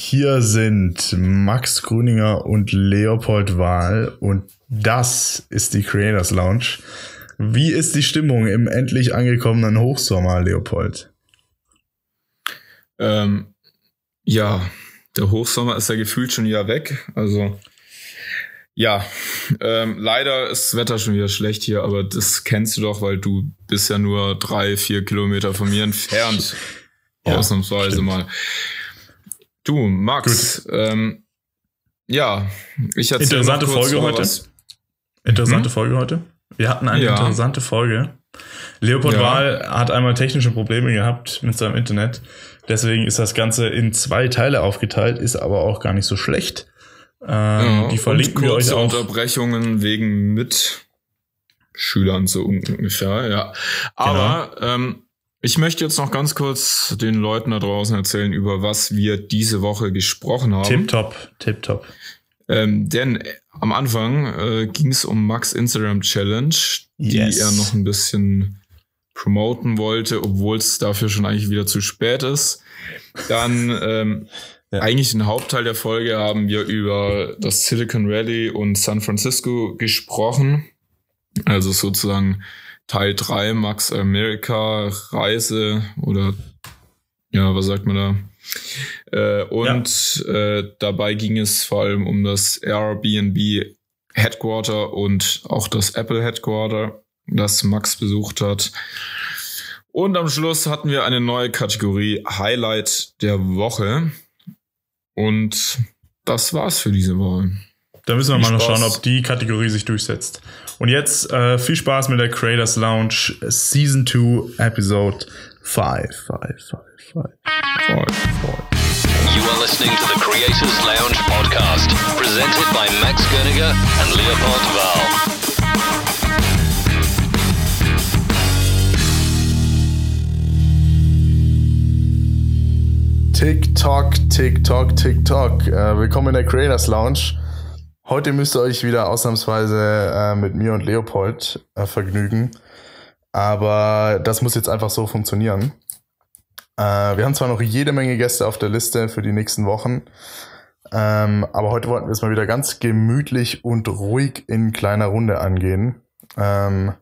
Hier sind Max Gruninger und Leopold Wahl und das ist die Creators Lounge. Wie ist die Stimmung im endlich angekommenen Hochsommer, Leopold? Ähm, ja, der Hochsommer ist ja gefühlt schon wieder weg. Also ja, ähm, leider ist das Wetter schon wieder schlecht hier, aber das kennst du doch, weil du bist ja nur drei, vier Kilometer von mir entfernt. ja, ausnahmsweise stimmt. mal. Du, Max, ähm, ja, ich hatte interessante Folge heute. Was. Interessante hm? Folge heute. Wir hatten eine ja. interessante Folge. Leopold ja. Wahl hat einmal technische Probleme gehabt mit seinem Internet. Deswegen ist das Ganze in zwei Teile aufgeteilt, ist aber auch gar nicht so schlecht. Ähm, ja, die verlinken wir euch auch. Unterbrechungen wegen Mitschülern so ungefähr, ja. Aber genau. ähm, ich möchte jetzt noch ganz kurz den Leuten da draußen erzählen, über was wir diese Woche gesprochen haben. Tipptopp, tipptopp. Ähm, denn am Anfang äh, ging es um Max Instagram Challenge, die yes. er noch ein bisschen promoten wollte, obwohl es dafür schon eigentlich wieder zu spät ist. Dann ähm, ja. eigentlich den Hauptteil der Folge haben wir über das Silicon Valley und San Francisco gesprochen. Also sozusagen Teil 3 Max America Reise oder ja, was sagt man da? Äh, und ja. äh, dabei ging es vor allem um das Airbnb Headquarter und auch das Apple Headquarter, das Max besucht hat. Und am Schluss hatten wir eine neue Kategorie Highlight der Woche. Und das war's für diese Woche. Da müssen wir viel mal noch schauen, ob die Kategorie sich durchsetzt. Und jetzt äh, viel Spaß mit der Creators Lounge Season 2 Episode 5. 5, 5, 5, 5, 5. You are listening to the Creators Lounge podcast, presented by Max Gerniger and Leopold Val. TikTok, TikTok, TikTok. Äh, willkommen in der Creators Lounge. Heute müsst ihr euch wieder ausnahmsweise äh, mit mir und Leopold äh, vergnügen. Aber das muss jetzt einfach so funktionieren. Äh, wir haben zwar noch jede Menge Gäste auf der Liste für die nächsten Wochen. Ähm, aber heute wollten wir es mal wieder ganz gemütlich und ruhig in kleiner Runde angehen. Ähm,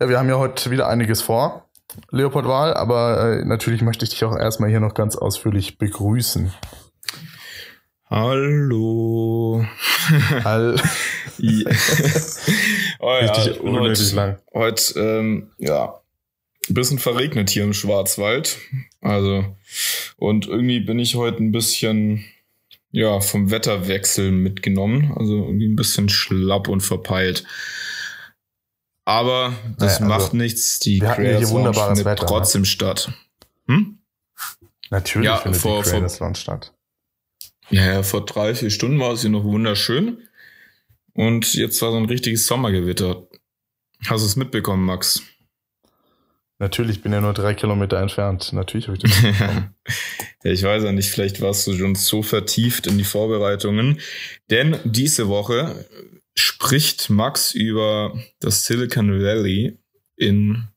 ja, wir haben ja heute wieder einiges vor, Leopold Wahl, aber äh, natürlich möchte ich dich auch erstmal hier noch ganz ausführlich begrüßen. Hallo. Hall ja. oh, Richtig ja, unnötig heute, lang. Heute, ähm, ja, ein bisschen verregnet hier im Schwarzwald. Also, und irgendwie bin ich heute ein bisschen, ja, vom Wetterwechsel mitgenommen. Also irgendwie ein bisschen schlapp und verpeilt. Aber das naja, also, macht nichts. Die wir hatten hier wunderbares Wetter, ne? trotzdem ne? statt. Hm? Natürlich ja, findet vor, die Creators Launch statt. Ja, vor drei, vier Stunden war es hier noch wunderschön. Und jetzt war so ein richtiges Sommergewitter. Hast du es mitbekommen, Max? Natürlich, bin ja nur drei Kilometer entfernt. Natürlich habe ich das mitbekommen. ja, ich weiß ja nicht, vielleicht warst du schon so vertieft in die Vorbereitungen. Denn diese Woche spricht Max über das Silicon Valley in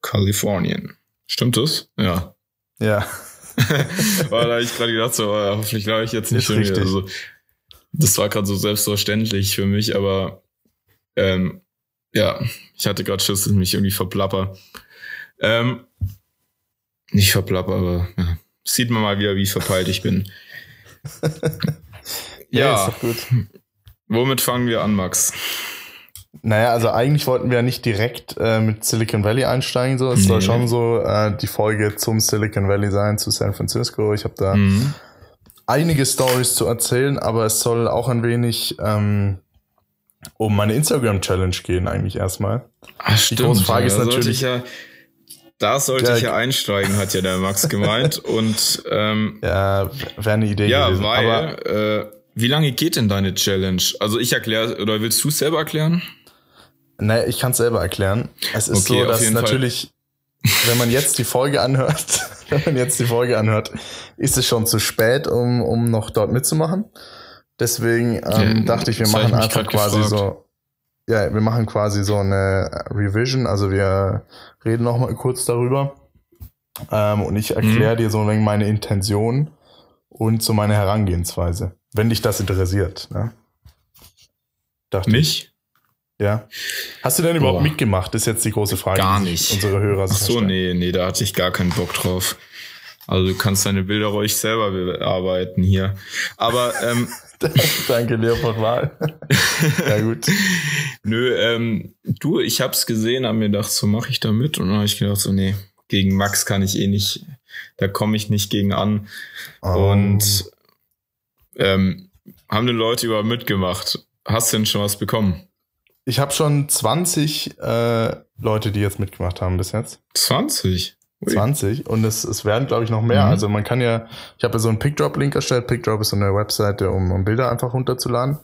Kalifornien. Stimmt das? Ja. Ja. Weil da ich gerade gedacht, so, oh, hoffentlich glaube ich jetzt nicht schon wieder. Also, das war gerade so selbstverständlich für mich, aber ähm, ja, ich hatte gerade Schiss, dass ich mich irgendwie verplapper. Ähm, nicht verplapper, aber ja. sieht man mal wieder, wie verpeilt ich bin. ja, ja ist doch gut. Womit fangen wir an, Max? Naja, also eigentlich wollten wir ja nicht direkt äh, mit Silicon Valley einsteigen. So. Es nee. soll schon so äh, die Folge zum Silicon Valley sein, zu San Francisco. Ich habe da mhm. einige Stories zu erzählen, aber es soll auch ein wenig ähm, um meine Instagram-Challenge gehen, eigentlich erstmal. Ach, die große Frage ja, ist natürlich. Ja, da sollte ja, ich ja einsteigen, hat ja der Max gemeint. Und ähm, ja, wäre eine Idee ja, gewesen. Weil, aber, äh, wie lange geht denn deine Challenge? Also ich erkläre, oder willst du es selber erklären? Naja, ich kann es selber erklären. Es ist okay, so, dass natürlich, Fall. wenn man jetzt die Folge anhört, wenn man jetzt die Folge anhört, ist es schon zu spät, um, um noch dort mitzumachen. Deswegen ähm, ja, dachte ich, wir machen ich einfach quasi gefragt. so, ja, wir machen quasi so eine Revision, also wir reden noch mal kurz darüber. Ähm, und ich erkläre mhm. dir so ein wenig meine Intention und so meine Herangehensweise, wenn dich das interessiert. Ne? Dachte Mich? Ja. Hast du denn überhaupt Boah. mitgemacht? Das ist jetzt die große Frage. Gar nicht. Unsere Hörer Ach so, nee, nee, da hatte ich gar keinen Bock drauf. Also du kannst deine Bilder ruhig selber bearbeiten hier. Aber ähm, Danke, Leopold Wahl. ja, gut. Nö, ähm, du, ich hab's gesehen, hab mir gedacht, so mache ich da mit. Und dann habe ich gedacht, so, nee, gegen Max kann ich eh nicht, da komme ich nicht gegen an. Oh. Und ähm, haben die Leute überhaupt mitgemacht? Hast du denn schon was bekommen? Ich habe schon 20 äh, Leute, die jetzt mitgemacht haben bis jetzt. 20? 20 und es, es werden, glaube ich, noch mehr. Mhm. Also man kann ja, ich habe ja so einen Pickdrop-Link erstellt. Pickdrop ist so eine Webseite, um, um Bilder einfach runterzuladen.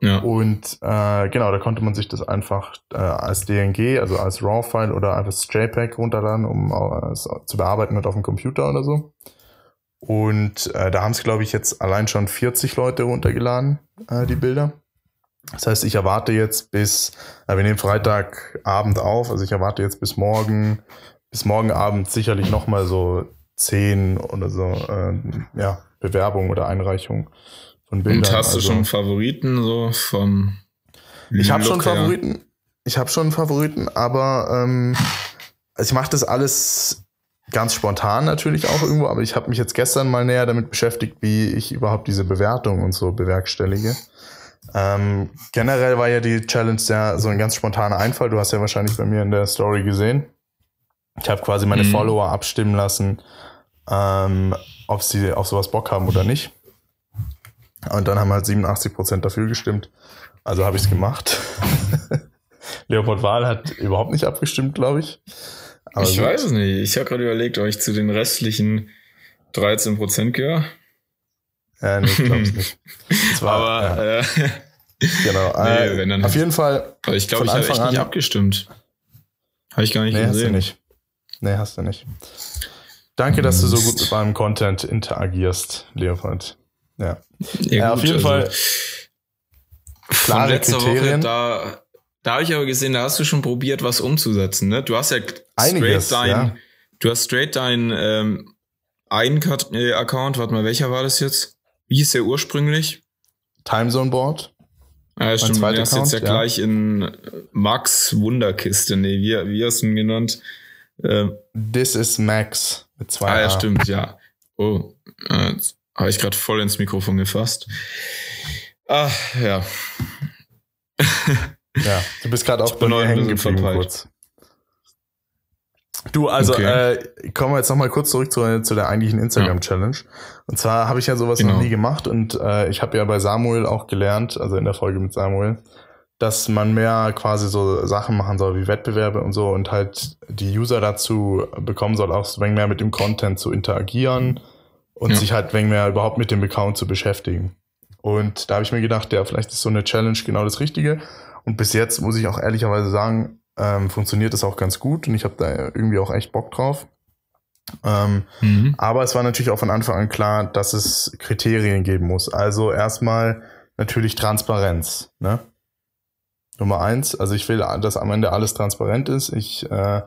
Ja. Und äh, genau, da konnte man sich das einfach äh, als DNG, also als RAW-File oder als JPEG runterladen, um es zu bearbeiten mit auf dem Computer oder so. Und äh, da haben es, glaube ich, jetzt allein schon 40 Leute runtergeladen, äh, die Bilder. Das heißt, ich erwarte jetzt bis, äh, wir nehmen Freitagabend auf, also ich erwarte jetzt bis morgen bis morgen Abend sicherlich nochmal so zehn oder so äh, ja, Bewerbungen oder Einreichungen von Bildern. Und hast du also, schon Favoriten so vom Ich habe schon Favoriten. Ich habe schon Favoriten, aber ähm, also ich mache das alles ganz spontan natürlich auch irgendwo, aber ich habe mich jetzt gestern mal näher damit beschäftigt, wie ich überhaupt diese Bewertung und so bewerkstellige. Ähm, generell war ja die Challenge ja so ein ganz spontaner Einfall. Du hast ja wahrscheinlich bei mir in der Story gesehen. Ich habe quasi meine mhm. Follower abstimmen lassen, ähm, ob sie auf sowas Bock haben oder nicht. Und dann haben halt 87% dafür gestimmt. Also habe ich es gemacht. Leopold Wahl hat überhaupt nicht abgestimmt, glaube ich. Aber ich gut. weiß es nicht. Ich habe gerade überlegt, ob ich zu den restlichen 13% gehöre. Ja, nee, ich glaube es nicht. War, Aber ja. äh, genau. Nee, äh, wenn dann auf jeden Fall. Aber ich glaube, ich habe echt nicht abgestimmt. Habe ich gar nicht nee, gesehen. Hast du nicht. Nee, hast du nicht. Danke, dass du so gut mit meinem Content interagierst, Leopold. Ja. ja, ja gut, auf jeden also Fall. Klare letzter Kriterien. Woche, da, da habe ich aber gesehen, da hast du schon probiert, was umzusetzen. Ne? Du hast ja Einiges, straight dein, ja. du hast straight dein ähm, einen äh, Account, warte mal, welcher war das jetzt? Wie hieß der ursprünglich? Timezone Board. Ja, stimmt. Du hast jetzt ja, ja, gleich in Max Wunderkiste. Nee, wie, wie hast du ihn genannt? Ähm, This is Max mit zwei Ah, ja, stimmt, ja. Oh, äh, habe ich gerade voll ins Mikrofon gefasst. Ah, ja. ja, du bist gerade auch bei mir hängen geblieben kurz. Du, also okay. äh, kommen wir jetzt nochmal kurz zurück zu, zu der eigentlichen Instagram-Challenge. Und zwar habe ich ja sowas genau. noch nie gemacht und äh, ich habe ja bei Samuel auch gelernt, also in der Folge mit Samuel, dass man mehr quasi so Sachen machen soll wie Wettbewerbe und so und halt die User dazu bekommen soll, auch ein mehr mit dem Content zu interagieren und ja. sich halt ein mehr überhaupt mit dem Account zu beschäftigen. Und da habe ich mir gedacht, ja, vielleicht ist so eine Challenge genau das Richtige. Und bis jetzt muss ich auch ehrlicherweise sagen, ähm, funktioniert das auch ganz gut und ich habe da irgendwie auch echt Bock drauf. Ähm, mhm. Aber es war natürlich auch von Anfang an klar, dass es Kriterien geben muss. Also erstmal natürlich Transparenz. Ne? Nummer eins. Also ich will, dass am Ende alles transparent ist. Ich äh,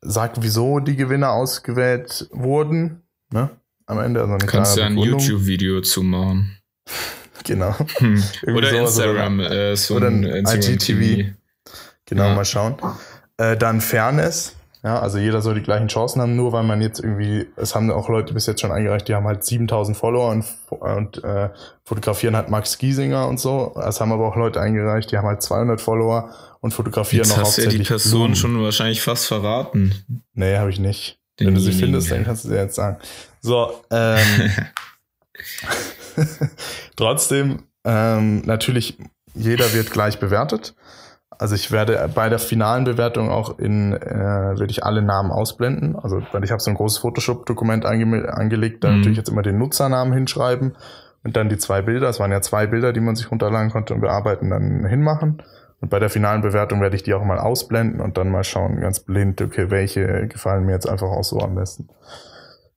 sag, wieso die Gewinner ausgewählt wurden. Ne? Am Ende also eine Kannst du ja ein YouTube-Video zu machen. genau. Hm. Oder Instagram, oder, äh, so oder ein IGTV. Genau, ja. mal schauen. Äh, dann Fairness. Ja, also jeder soll die gleichen Chancen haben, nur weil man jetzt irgendwie, es haben auch Leute bis jetzt schon eingereicht, die haben halt 7000 Follower und, und äh, fotografieren halt Max Giesinger und so. Es haben aber auch Leute eingereicht, die haben halt 200 Follower und fotografieren jetzt noch hast hauptsächlich. Hast du ja die Person Blumen. schon wahrscheinlich fast verraten. Nee, habe ich nicht. Den Wenn du sie findest, dann kannst du sie jetzt sagen. So, ähm, trotzdem, ähm, natürlich, jeder wird gleich bewertet. Also ich werde bei der finalen Bewertung auch in, äh, werde ich alle Namen ausblenden. Also weil ich habe so ein großes Photoshop-Dokument ange angelegt, da mhm. natürlich jetzt immer den Nutzernamen hinschreiben und dann die zwei Bilder. Es waren ja zwei Bilder, die man sich runterladen konnte und bearbeiten, dann hinmachen. Und bei der finalen Bewertung werde ich die auch mal ausblenden und dann mal schauen, ganz blind, okay, welche gefallen mir jetzt einfach auch so am besten.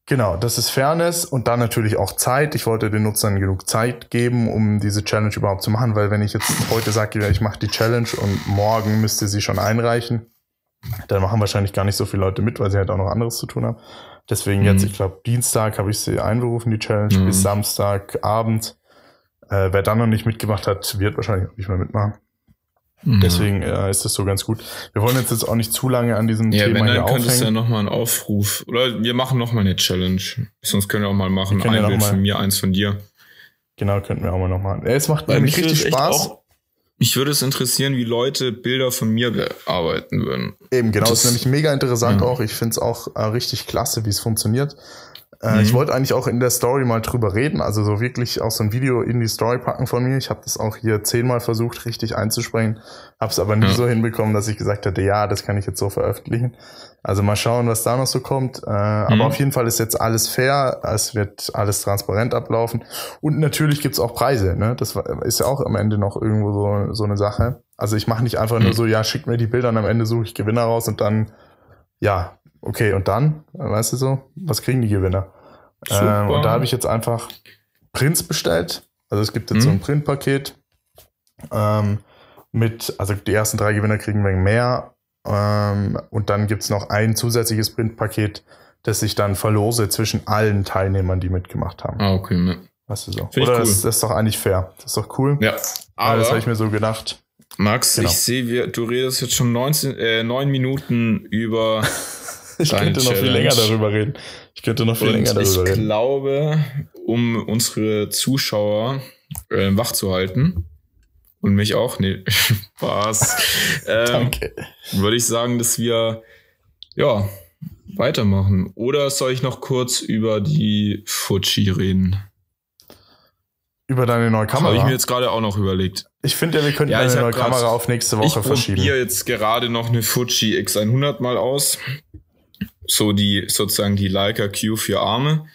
Genau, das ist Fairness und dann natürlich auch Zeit. Ich wollte den Nutzern genug Zeit geben, um diese Challenge überhaupt zu machen, weil wenn ich jetzt heute sage, ich mache die Challenge und morgen müsste sie schon einreichen, dann machen wahrscheinlich gar nicht so viele Leute mit, weil sie halt auch noch anderes zu tun haben. Deswegen jetzt, mhm. ich glaube, Dienstag habe ich sie einberufen, die Challenge, mhm. bis Samstagabend. Äh, wer dann noch nicht mitgemacht hat, wird wahrscheinlich auch nicht mehr mitmachen. Mhm. Deswegen äh, ist das so ganz gut. Wir wollen jetzt, jetzt auch nicht zu lange an diesem ja, Thema wenn, dann könntest du ja nochmal einen Aufruf. Oder wir machen nochmal eine Challenge. Sonst können wir auch mal machen. Ein ja Bild von mir, eins von dir. Genau, könnten wir auch mal noch machen. Es macht Weil nämlich richtig Spaß. Auch, mich würde es interessieren, wie Leute Bilder von mir bearbeiten würden. Eben, genau. Das, ist nämlich mega interessant ja. auch. Ich finde es auch äh, richtig klasse, wie es funktioniert. Äh, mhm. Ich wollte eigentlich auch in der Story mal drüber reden, also so wirklich auch so ein Video in die Story packen von mir. Ich habe das auch hier zehnmal versucht, richtig einzusprechen, habe es aber nie ja. so hinbekommen, dass ich gesagt hätte, ja, das kann ich jetzt so veröffentlichen. Also mal schauen, was da noch so kommt. Äh, mhm. Aber auf jeden Fall ist jetzt alles fair, es wird alles transparent ablaufen. Und natürlich gibt's auch Preise. Ne? Das ist ja auch am Ende noch irgendwo so, so eine Sache. Also ich mache nicht einfach mhm. nur so, ja, schick mir die Bilder und am Ende suche ich Gewinner raus und dann, ja, okay, und dann, weißt du so, was kriegen die Gewinner? Ähm, und da habe ich jetzt einfach Prints bestellt. Also es gibt jetzt mhm. so ein mhm. Printpaket ähm, mit, also die ersten drei Gewinner kriegen wegen mehr. Ähm, und dann gibt es noch ein zusätzliches Printpaket, das ich dann verlose zwischen allen Teilnehmern, die mitgemacht haben. Ah, okay. Ne. Weißt du so. Find Oder cool. das, das, ist doch eigentlich fair. Das ist doch cool. Ja. Aber das habe ich mir so gedacht. Max, genau. ich sehe, du redest jetzt schon 19, äh, 9 Minuten über ich könnte noch viel länger darüber reden. Ich könnte noch viel Und länger darüber ich reden. Ich glaube, um unsere Zuschauer äh, wach zu halten und mich auch, nee, Spaß. ähm, Danke. Würde ich sagen, dass wir ja weitermachen. Oder soll ich noch kurz über die Fuji reden? Über deine neue Kamera? Habe ich mir jetzt gerade auch noch überlegt. Ich finde ja, wir könnten ja, eine neue Kamera auf nächste Woche ich verschieben. Ich probiere jetzt gerade noch eine Fuji X100 mal aus so die sozusagen die Leica Q für Arme.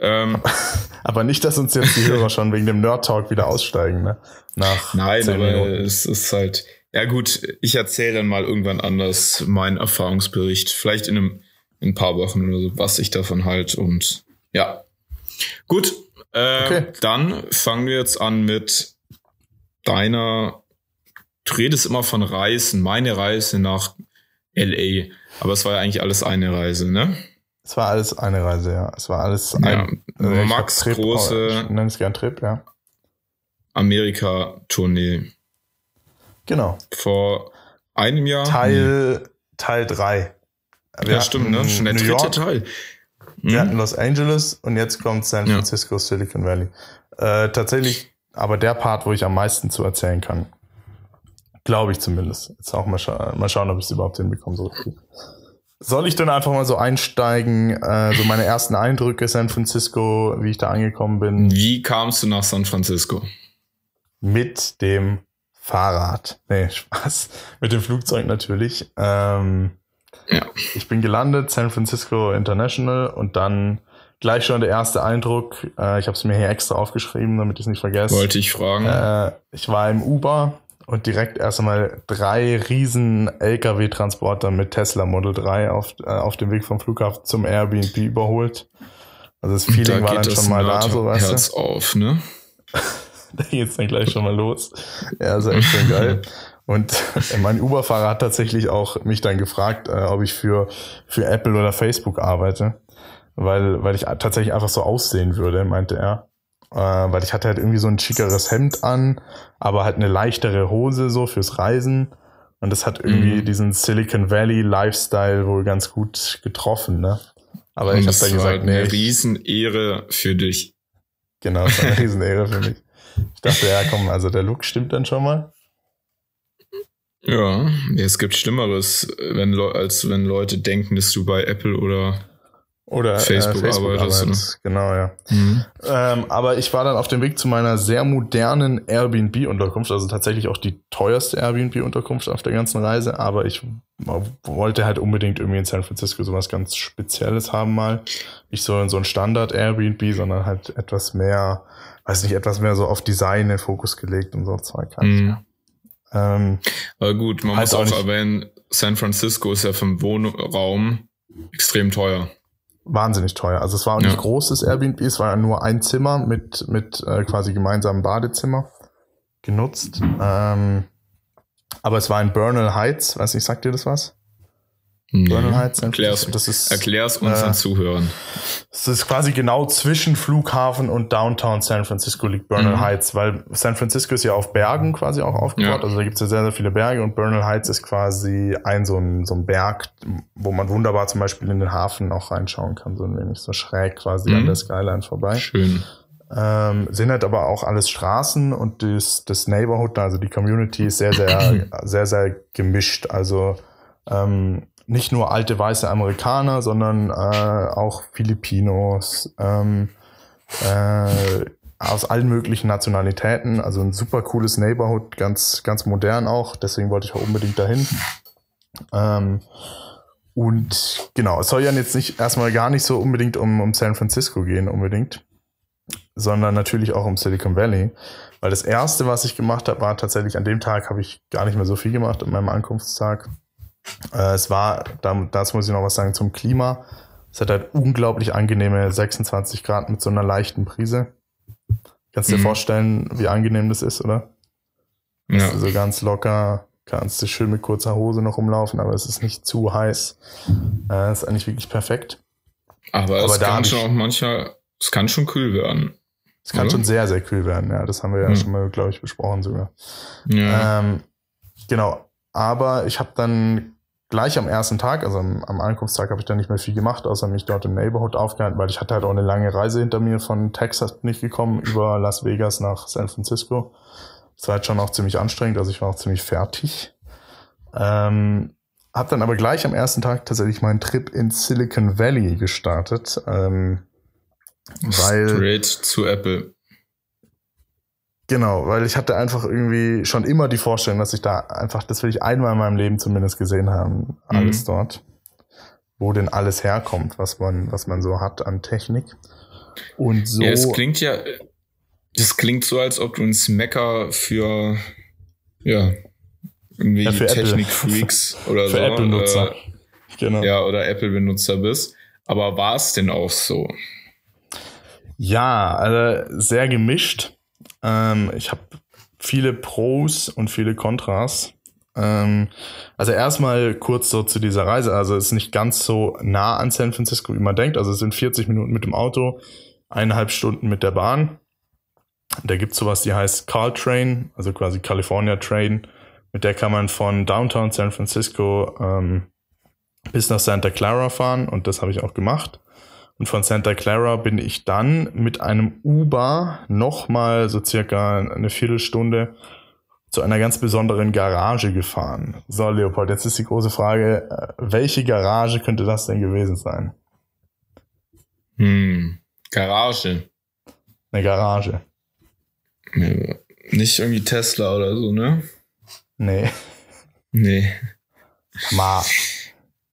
Ähm, aber nicht, dass uns jetzt die Hörer schon wegen dem Nerd Talk wieder aussteigen, ne? Nach Nein, aber Minuten. es ist halt, ja gut, ich erzähle dann mal irgendwann anders meinen Erfahrungsbericht, vielleicht in, einem, in ein paar Wochen oder so, was ich davon halt und ja. Gut, äh, okay. dann fangen wir jetzt an mit deiner, du redest immer von Reisen, meine Reise nach LA. Aber es war ja eigentlich alles eine Reise, ne? Es war alles eine Reise, ja. Es war alles ein ja, also Max Trip, große. Ich nenne es gern Trip, ja. Amerika-Tournee. Genau. Vor einem Jahr. Teil, nee. Teil 3. ja, stimmt, ne? Schon der New dritte York, Teil. Hm? Wir hatten Los Angeles und jetzt kommt San Francisco, ja. Silicon Valley. Äh, tatsächlich, aber der Part, wo ich am meisten zu erzählen kann. Glaube ich zumindest. Jetzt auch mal, scha mal schauen, ob ich es überhaupt hinbekomme. So Soll ich dann einfach mal so einsteigen, äh, so meine ersten Eindrücke San Francisco, wie ich da angekommen bin? Wie kamst du nach San Francisco? Mit dem Fahrrad. Nee, Spaß. Mit dem Flugzeug natürlich. Ähm, ja. Ich bin gelandet, San Francisco International und dann gleich schon der erste Eindruck. Äh, ich habe es mir hier extra aufgeschrieben, damit ich es nicht vergesse. Wollte ich fragen. Äh, ich war im Uber und direkt erst einmal drei riesen LKW-Transporter mit Tesla Model 3 auf, äh, auf dem Weg vom Flughafen zum Airbnb überholt. Also das Feeling da war dann schon mal da, so weißt Herz du. auf, ne? da geht's dann gleich schon mal los. Ja, ist echt schon geil. Und mein Uber-Fahrer hat tatsächlich auch mich dann gefragt, äh, ob ich für, für Apple oder Facebook arbeite. Weil, weil ich tatsächlich einfach so aussehen würde, meinte er äh, weil ich hatte halt irgendwie so ein schickeres Hemd an, aber halt eine leichtere Hose so fürs Reisen. Und das hat irgendwie mhm. diesen Silicon Valley Lifestyle wohl ganz gut getroffen, ne? Aber Und ich habe da gesagt, halt nee. Eine Riesenehre für dich. Genau, das war eine Riesenehre für mich. Ich dachte, ja, komm, also der Look stimmt dann schon mal. Ja, es gibt Schlimmeres, wenn, als wenn Leute denken, dass du bei Apple oder oder Facebook, äh, Facebook arbeitest. Genau, ja. Mhm. Ähm, aber ich war dann auf dem Weg zu meiner sehr modernen Airbnb-Unterkunft, also tatsächlich auch die teuerste Airbnb-Unterkunft auf der ganzen Reise, aber ich wollte halt unbedingt irgendwie in San Francisco sowas ganz Spezielles haben mal. Nicht so in so ein Standard-Airbnb, sondern halt etwas mehr, weiß nicht, etwas mehr so auf Design in den Fokus gelegt und so Zeug halt. Mhm. Ähm, aber gut, man muss auch, auch erwähnen, San Francisco ist ja vom Wohnraum extrem teuer wahnsinnig teuer. Also es war auch nicht ja. großes Airbnb, es war ja nur ein Zimmer mit, mit äh, quasi gemeinsamen Badezimmer genutzt. Ähm, aber es war in Bernal Heights, weiß nicht, sagt dir das was? Bernal Heights. Erklär's, das ist, erklär's unseren äh, Zuhörern. Es ist quasi genau zwischen Flughafen und Downtown San Francisco liegt Bernal mhm. Heights, weil San Francisco ist ja auf Bergen quasi auch aufgebaut. Ja. Also da gibt es ja sehr, sehr viele Berge und Bernal Heights ist quasi ein so, ein so ein Berg, wo man wunderbar zum Beispiel in den Hafen auch reinschauen kann, so ein wenig so schräg quasi mhm. an der Skyline vorbei. Schön. Ähm, sind halt aber auch alles Straßen und das, das Neighborhood, also die Community ist sehr, sehr, sehr, sehr gemischt. Also ähm, nicht nur alte weiße Amerikaner, sondern äh, auch Filipinos, ähm, äh, aus allen möglichen Nationalitäten. Also ein super cooles Neighborhood, ganz, ganz modern auch. Deswegen wollte ich auch unbedingt dahin. Ähm, und genau, es soll ja jetzt nicht erstmal gar nicht so unbedingt um, um San Francisco gehen, unbedingt, sondern natürlich auch um Silicon Valley. Weil das erste, was ich gemacht habe, war tatsächlich an dem Tag habe ich gar nicht mehr so viel gemacht an meinem Ankunftstag. Äh, es war, das muss ich noch was sagen zum Klima. Es hat halt unglaublich angenehme 26 Grad mit so einer leichten Brise. Kannst du mhm. dir vorstellen, wie angenehm das ist, oder? Ja. So ganz locker, kannst du schön mit kurzer Hose noch rumlaufen, aber es ist nicht zu heiß. Äh, ist eigentlich wirklich perfekt. Aber, aber es kann schon auch manchmal, es kann schon kühl werden. Es kann oder? schon sehr, sehr kühl werden, ja. Das haben wir ja mhm. schon mal, glaube ich, besprochen sogar. Ja. Ähm, genau. Aber ich habe dann gleich am ersten Tag, also am, am Ankunftstag, habe ich dann nicht mehr viel gemacht, außer mich dort im Neighborhood aufgehalten, weil ich hatte halt auch eine lange Reise hinter mir von Texas nicht gekommen über Las Vegas nach San Francisco. Das war halt schon auch ziemlich anstrengend, also ich war auch ziemlich fertig. Ähm, hab dann aber gleich am ersten Tag tatsächlich meinen Trip in Silicon Valley gestartet. Ähm, weil, Straight zu Apple. Genau, weil ich hatte einfach irgendwie schon immer die Vorstellung, dass ich da einfach, das will ich einmal in meinem Leben zumindest gesehen haben, alles mhm. dort. Wo denn alles herkommt, was man, was man so hat an Technik. Und so. Ja, es klingt ja, es klingt so, als ob du ein Smacker für, ja, irgendwie ja, Technik-Freaks oder für so. Apple-Nutzer. Äh, genau. Ja, oder Apple-Benutzer bist. Aber war es denn auch so? Ja, also sehr gemischt. Ähm, ich habe viele Pros und viele Kontras. Ähm, also erstmal kurz so zu dieser Reise. Also es ist nicht ganz so nah an San Francisco, wie man denkt. Also es sind 40 Minuten mit dem Auto, eineinhalb Stunden mit der Bahn. Da gibt es sowas, die heißt Caltrain, also quasi California Train. Mit der kann man von Downtown San Francisco ähm, bis nach Santa Clara fahren und das habe ich auch gemacht. Und von Santa Clara bin ich dann mit einem Uber nochmal so circa eine Viertelstunde zu einer ganz besonderen Garage gefahren. So, Leopold, jetzt ist die große Frage, äh, welche Garage könnte das denn gewesen sein? Hm, Garage. Eine Garage. Nicht irgendwie Tesla oder so, ne? Nee. Nee. Ma.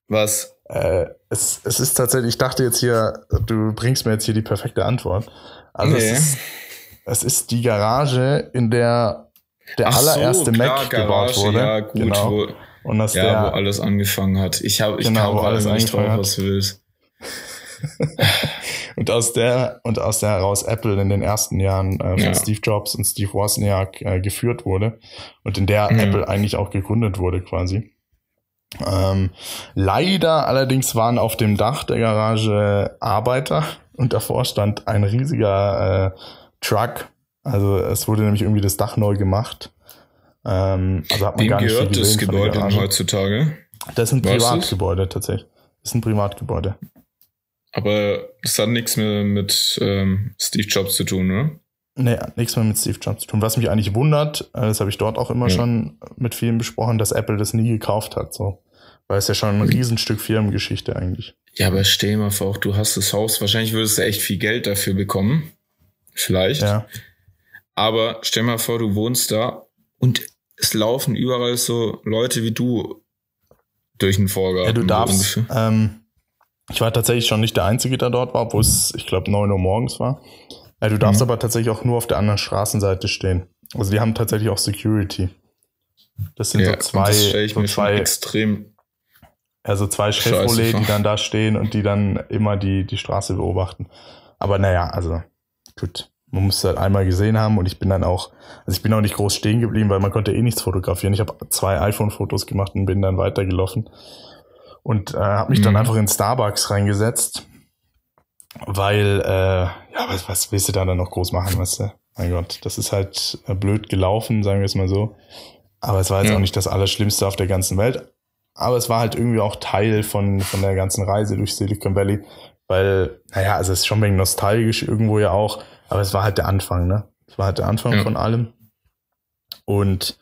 Was? Äh, es, es ist tatsächlich, ich dachte jetzt hier, du bringst mir jetzt hier die perfekte Antwort. Also nee. es, ist, es ist die Garage, in der der Ach allererste so, klar, Mac Garage, gebaut wurde. Ja, gut, genau. wo, und das ja, der, wo alles angefangen hat. Ich habe ich genau, kam alles nicht drauf, was du willst. und aus der und aus der heraus Apple in den ersten Jahren äh, von ja. Steve Jobs und Steve Wozniak äh, geführt wurde und in der mhm. Apple eigentlich auch gegründet wurde quasi. Ähm, leider allerdings waren auf dem Dach der Garage Arbeiter und davor stand ein riesiger äh, Truck. Also es wurde nämlich irgendwie das Dach neu gemacht. Ähm, also hat man Wem gar nicht gehört das Gebäude denn heutzutage? Das ist ein Privatgebäude tatsächlich. Das ist ein Privatgebäude. Aber das hat nichts mehr mit ähm, Steve Jobs zu tun, oder? Nee, nichts mehr mit Steve Jobs zu tun. Was mich eigentlich wundert, äh, das habe ich dort auch immer ja. schon mit vielen besprochen, dass Apple das nie gekauft hat. So. Weil es ja schon ein Riesenstück Firmengeschichte eigentlich. Ja, aber stell dir mal vor, auch du hast das Haus, wahrscheinlich würdest du echt viel Geld dafür bekommen. Vielleicht. Ja. Aber stell dir mal vor, du wohnst da und es laufen überall so Leute wie du durch den Vorgarten. Ja, du darfst. Ähm, ich war tatsächlich schon nicht der Einzige, der dort war, wo es, ich glaube, 9 Uhr morgens war. Ja, du darfst mhm. aber tatsächlich auch nur auf der anderen Straßenseite stehen. Also die haben tatsächlich auch Security. Das sind ja, so zwei, das ich so mir zwei extrem also zwei Chevrolet, die dann da stehen und die dann immer die, die Straße beobachten. Aber naja, also gut. Man muss halt einmal gesehen haben und ich bin dann auch, also ich bin auch nicht groß stehen geblieben, weil man konnte eh nichts fotografieren. Ich habe zwei iPhone-Fotos gemacht und bin dann weitergelaufen. und äh, habe mich mhm. dann einfach in Starbucks reingesetzt, weil, äh, ja, was, was willst du da dann noch groß machen, weißt du? Mein Gott, das ist halt äh, blöd gelaufen, sagen wir es mal so. Aber es war jetzt ja. auch nicht das Allerschlimmste auf der ganzen Welt. Aber es war halt irgendwie auch Teil von, von der ganzen Reise durch Silicon Valley, weil, naja, also es ist schon ein wenig nostalgisch irgendwo ja auch, aber es war halt der Anfang, ne? Es war halt der Anfang ja. von allem. Und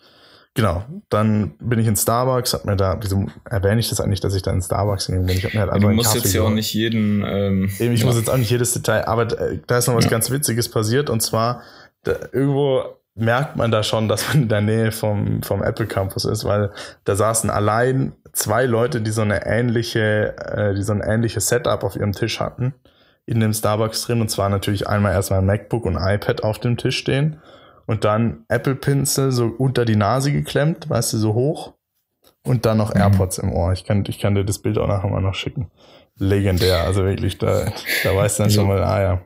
genau, dann bin ich in Starbucks, hab mir da, wieso erwähne ich das eigentlich, dass ich da in Starbucks gegangen bin? Ich hab mir halt einfach Du musst jetzt ja auch nicht jeden. Ähm, Eben, ich ja. muss jetzt auch nicht jedes Detail, aber da ist noch was ja. ganz Witziges passiert und zwar da, irgendwo merkt man da schon, dass man in der Nähe vom, vom Apple Campus ist, weil da saßen allein zwei Leute, die so eine ähnliche, äh, die so ein ähnliches Setup auf ihrem Tisch hatten in dem Starbucks drin. Und zwar natürlich einmal erstmal ein MacBook und iPad auf dem Tisch stehen und dann Apple-Pinsel so unter die Nase geklemmt, weißt du, so hoch. Und dann noch mhm. AirPods im Ohr. Ich kann, ich kann dir das Bild auch nachher mal noch schicken. Legendär, also wirklich, da, da weißt du dann schon mal, ah ja.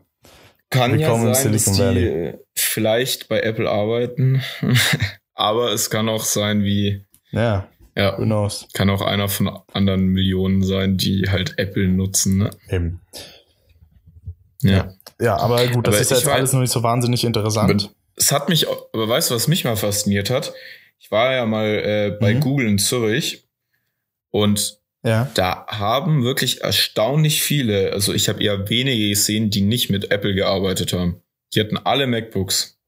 Kann ja sein, dass die Valley. vielleicht bei Apple arbeiten, aber es kann auch sein wie ja. Ja, who knows? Kann auch einer von anderen Millionen sein, die halt Apple nutzen. Ne? Eben. Ja. Ja, aber gut, das aber ist jetzt alles noch nicht so wahnsinnig interessant. Es hat mich, aber weißt du, was mich mal fasziniert hat? Ich war ja mal äh, bei mhm. Google in Zürich und ja. da haben wirklich erstaunlich viele, also ich habe eher wenige gesehen, die nicht mit Apple gearbeitet haben. Die hatten alle MacBooks.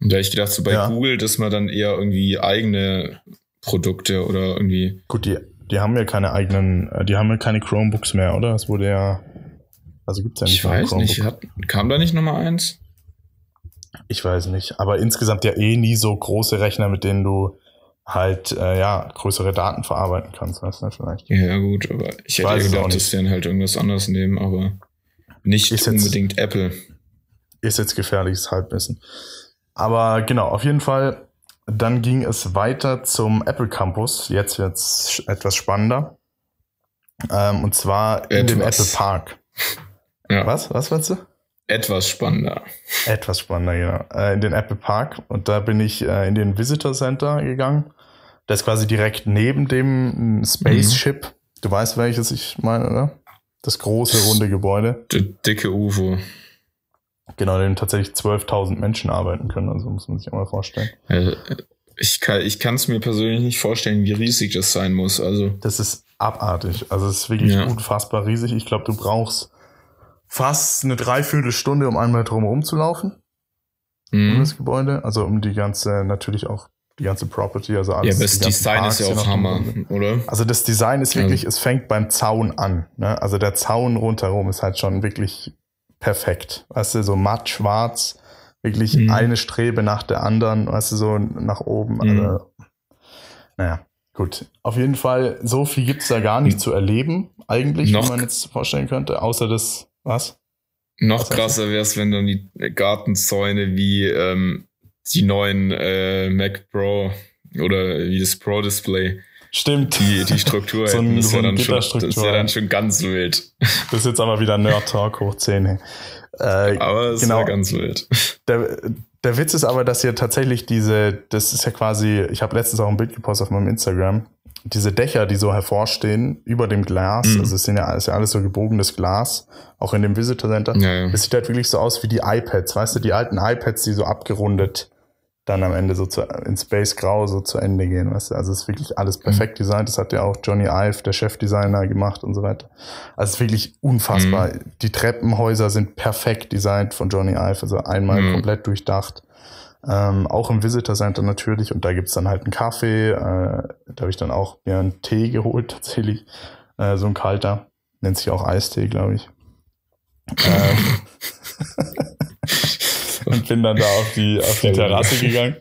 Und da habe ich gedacht, so bei ja. Google, dass man dann eher irgendwie eigene Produkte oder irgendwie. Gut, die, die haben ja keine eigenen, äh, die haben ja keine Chromebooks mehr, oder? Es wurde ja. Also gibt's ja nicht. Ich weiß nicht, hat, kam da nicht Nummer eins? Ich weiß nicht, aber insgesamt ja eh nie so große Rechner, mit denen du halt äh, ja größere Daten verarbeiten kannst, weißt du vielleicht. Ja gut, aber ich, hätte ja gedacht, dass die dann halt irgendwas anderes nehmen, aber nicht ist unbedingt jetzt, Apple. Ist jetzt gefährliches Halbwissen. Aber genau, auf jeden Fall dann ging es weiter zum Apple Campus. Jetzt wird es etwas spannender. Ähm, und zwar in dem Apple Park. Ja. Was? Was willst du? Etwas spannender. Etwas spannender, genau. Äh, in den Apple Park. Und da bin ich äh, in den Visitor Center gegangen. Das ist quasi direkt neben dem Spaceship. Mhm. Du weißt, welches ich meine, oder? Das große, runde Gebäude. Der dicke UFO. Genau, in dem tatsächlich 12.000 Menschen arbeiten können. Also muss man sich auch mal vorstellen. Also, ich kann ich kann es mir persönlich nicht vorstellen, wie riesig das sein muss. Also das ist abartig. Also es ist wirklich ja. unfassbar riesig. Ich glaube, du brauchst fast eine Dreiviertelstunde, um einmal drum rumzulaufen. Mhm. Um das Gebäude. Also um die ganze, natürlich auch die ganze Property, also alles. Ja, aber das Design Parks, ist ja auch Hammer, oder? Also das Design ist wirklich, ja. es fängt beim Zaun an. Ne? Also der Zaun rundherum ist halt schon wirklich perfekt. Weißt du, so matt schwarz, wirklich mhm. eine Strebe nach der anderen, weißt du, so nach oben. Mhm. Also, naja, gut. Auf jeden Fall, so viel gibt es da gar nicht mhm. zu erleben, eigentlich, noch, wie man jetzt vorstellen könnte, außer das, was? Noch was krasser wäre es, wenn dann die Gartenzäune wie ähm, die neuen äh, Mac Pro oder wie das Pro Display Stimmt. Die, die Struktur so ein, das, ist ja dann schon, das ja dann schon ganz wild. Das ist jetzt aber wieder Nerd Talk hoch 10. Äh, aber es genau. ist ja ganz wild. Der, der Witz ist aber, dass hier tatsächlich diese, das ist ja quasi, ich habe letztens auch ein Bild gepostet auf meinem Instagram, diese Dächer, die so hervorstehen über dem Glas, mhm. also es sind ja, ist ja alles so gebogenes Glas, auch in dem Visitor Center. Ja, ja. Es sieht halt wirklich so aus wie die iPads, weißt du, die alten iPads, die so abgerundet dann am Ende so zu, in Space Grau so zu Ende gehen. Weißt du? Also es ist wirklich alles mhm. perfekt mhm. designt. Das hat ja auch Johnny Ive, der Chefdesigner, gemacht und so weiter. Also es ist wirklich unfassbar. Mhm. Die Treppenhäuser sind perfekt designt von Johnny Ive, also einmal mhm. komplett durchdacht. Ähm, auch im Visitor Center natürlich. Und da gibt's dann halt einen Kaffee. Äh, da habe ich dann auch mir einen Tee geholt, tatsächlich. Äh, so ein kalter. Nennt sich auch Eistee, glaube ich. ähm, und bin dann da auf die, auf die Terrasse gegangen.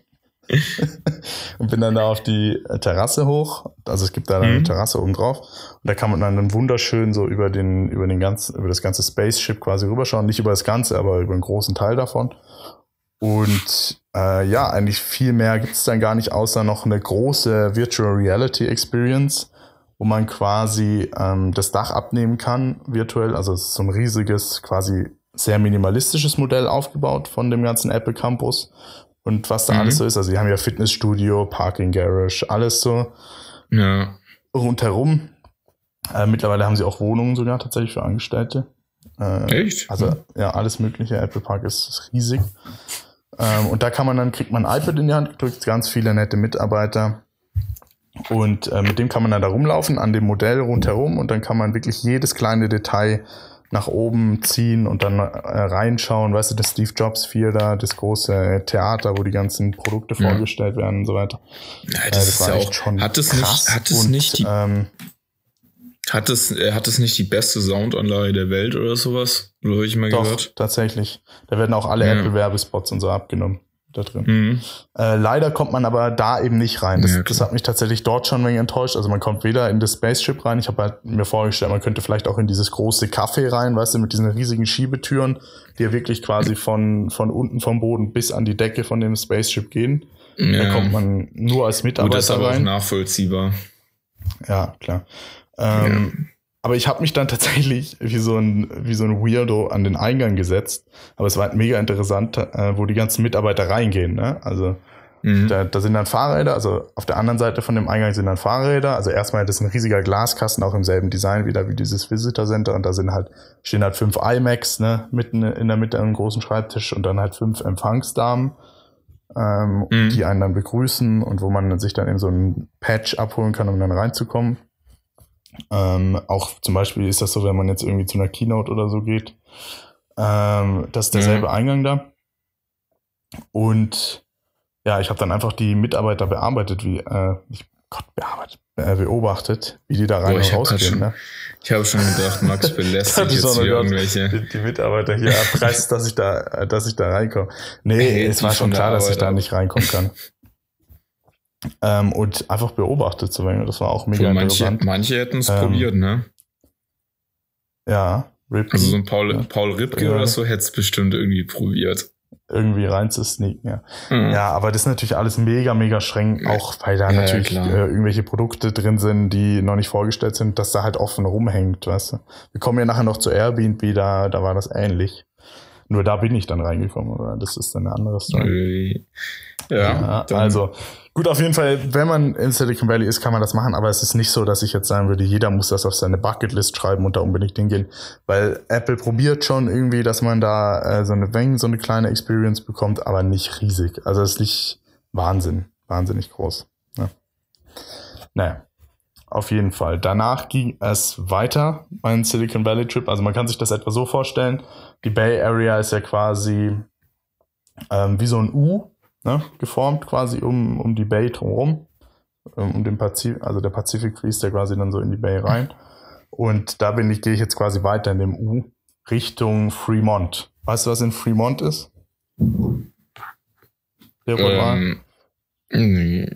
und bin dann da auf die Terrasse hoch. Also es gibt da eine mhm. Terrasse oben drauf. Und da kann man dann wunderschön so über den, über den ganzen, über das ganze Spaceship quasi rüberschauen. Nicht über das Ganze, aber über einen großen Teil davon. Und äh, ja, eigentlich viel mehr gibt es dann gar nicht, außer noch eine große Virtual Reality Experience, wo man quasi ähm, das Dach abnehmen kann, virtuell. Also es ist so ein riesiges, quasi sehr minimalistisches Modell aufgebaut von dem ganzen Apple Campus. Und was da mhm. alles so ist, also die haben ja Fitnessstudio, Parking Garage, alles so ja. rundherum. Äh, mittlerweile haben sie auch Wohnungen sogar tatsächlich für Angestellte. Äh, Echt? Also ja, alles mögliche. Apple Park ist, ist riesig. Ähm, und da kann man dann, kriegt man ein iPad in die Hand, drückt ganz viele nette Mitarbeiter. Und äh, mit dem kann man dann da rumlaufen, an dem Modell rundherum und dann kann man wirklich jedes kleine Detail nach oben ziehen und dann äh, reinschauen, weißt du, das Steve Jobs 4 da, das große Theater, wo die ganzen Produkte ja. vorgestellt werden und so weiter. Ja, das, äh, das ist ja auch, schon hat es nicht, hat es und, nicht die, ähm, hat es, äh, hat es nicht die beste Soundanlage der Welt oder sowas? Oder habe ich mal doch, gehört? tatsächlich. Da werden auch alle ja. Apple-Werbespots und so abgenommen da drin. Mhm. Äh, leider kommt man aber da eben nicht rein. Das, ja, das, hat mich tatsächlich dort schon ein wenig enttäuscht. Also man kommt weder in das Spaceship rein. Ich habe halt mir vorgestellt, man könnte vielleicht auch in dieses große Café rein, weißt du, mit diesen riesigen Schiebetüren, die ja wirklich quasi von, von unten vom Boden bis an die Decke von dem Spaceship gehen. Ja. Da kommt man nur als Mitarbeiter Gut, das ist aber rein. auch nachvollziehbar. Ja, klar. Ähm, ja. Aber ich habe mich dann tatsächlich wie so ein wie so ein Weirdo an den Eingang gesetzt. Aber es war halt mega interessant, äh, wo die ganzen Mitarbeiter reingehen. Ne? Also mhm. da, da sind dann Fahrräder. Also auf der anderen Seite von dem Eingang sind dann Fahrräder. Also erstmal das ist ein riesiger Glaskasten, auch im selben Design wieder wie dieses Visitor Center. Und da sind halt stehen halt fünf iMacs ne mitten in der Mitte einem großen Schreibtisch und dann halt fünf Empfangsdamen. Ähm, mhm. die einen dann begrüßen und wo man sich dann eben so ein Patch abholen kann, um dann reinzukommen. Ähm, auch zum Beispiel ist das so, wenn man jetzt irgendwie zu einer Keynote oder so geht, ähm, das ist derselbe mhm. Eingang da. Und ja, ich habe dann einfach die Mitarbeiter bearbeitet, wie, äh, ich, Gott, bearbeitet, äh, beobachtet, wie die da rein Boah, und rausgehen. Ne? Ich habe schon gedacht, Max belästigt jetzt hier irgendwelche. Die, die, Mitarbeiter hier erpresst, dass ich da, dass ich da reinkomme. Nee, hey, es war schon klar, dass ich da nicht reinkommen kann. Ähm, und einfach beobachtet zu werden. Das war auch mega manche, interessant. Manche hätten es ähm, probiert, ne? Ja, Ripke. Also so ein Paul, ja. Paul Ripke ja. oder so hätte es bestimmt irgendwie probiert. Irgendwie rein zu sneaken, ja. Mhm. Ja, aber das ist natürlich alles mega, mega streng, auch weil da ja, natürlich äh, irgendwelche Produkte drin sind, die noch nicht vorgestellt sind, dass da halt offen rumhängt, weißt du. Wir kommen ja nachher noch zu Airbnb, da, da war das ähnlich. Nur da bin ich dann reingekommen, oder? Das ist dann eine andere Story. Ja, ja also gut, auf jeden Fall, wenn man in Silicon Valley ist, kann man das machen, aber es ist nicht so, dass ich jetzt sagen würde, jeder muss das auf seine Bucketlist schreiben und da unbedingt hingehen, weil Apple probiert schon irgendwie, dass man da äh, so eine Weng, so eine kleine Experience bekommt, aber nicht riesig. Also es ist nicht Wahnsinn, wahnsinnig groß. Ja. Naja. Auf jeden Fall. Danach ging es weiter, mein Silicon Valley Trip. Also man kann sich das etwa so vorstellen. Die Bay Area ist ja quasi ähm, wie so ein U, ne, geformt quasi um, um die Bay drumherum. Um, um den Pazifik, also der Pazifik fließt ja quasi dann so in die Bay rein. Und da bin ich, gehe ich jetzt quasi weiter in dem U Richtung Fremont. Weißt du, was in Fremont ist? Der ähm,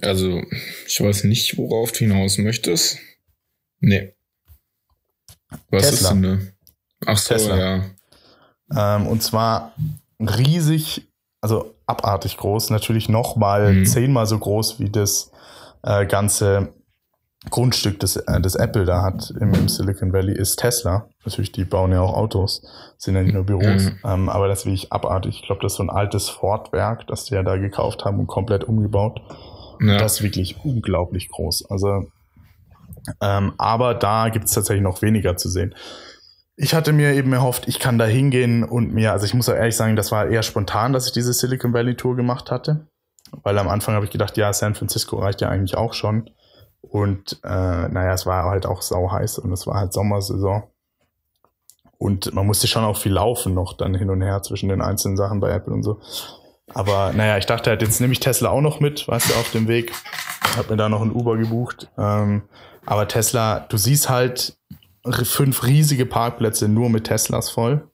also, ich weiß nicht, worauf du hinaus möchtest. Nee. Was Tesla. ist denn da? Ach so, Tesla. ja. Ähm, und zwar riesig also abartig groß, natürlich nochmal mhm. zehnmal so groß wie das äh, ganze Grundstück, das, äh, das Apple da hat im, im, Silicon Valley, ist Tesla. Natürlich, die bauen ja auch Autos, sind ja nicht nur Büros, mhm. ähm, aber das ist wirklich abartig. Ich glaube, das ist so ein altes Ford-Werk, das die ja da gekauft haben und komplett umgebaut. Ja. Das ist wirklich unglaublich groß. Also, ähm, aber da gibt es tatsächlich noch weniger zu sehen. Ich hatte mir eben erhofft, ich kann da hingehen und mir, also ich muss ehrlich sagen, das war eher spontan, dass ich diese Silicon Valley Tour gemacht hatte. Weil am Anfang habe ich gedacht, ja, San Francisco reicht ja eigentlich auch schon. Und äh, naja, es war halt auch sau heiß und es war halt Sommersaison. Und man musste schon auch viel laufen noch dann hin und her zwischen den einzelnen Sachen bei Apple und so. Aber naja, ich dachte halt, jetzt nehme ich Tesla auch noch mit, weißt du, auf dem Weg. Hab mir da noch ein Uber gebucht. Ähm, aber Tesla, du siehst halt, fünf riesige Parkplätze nur mit Teslas voll.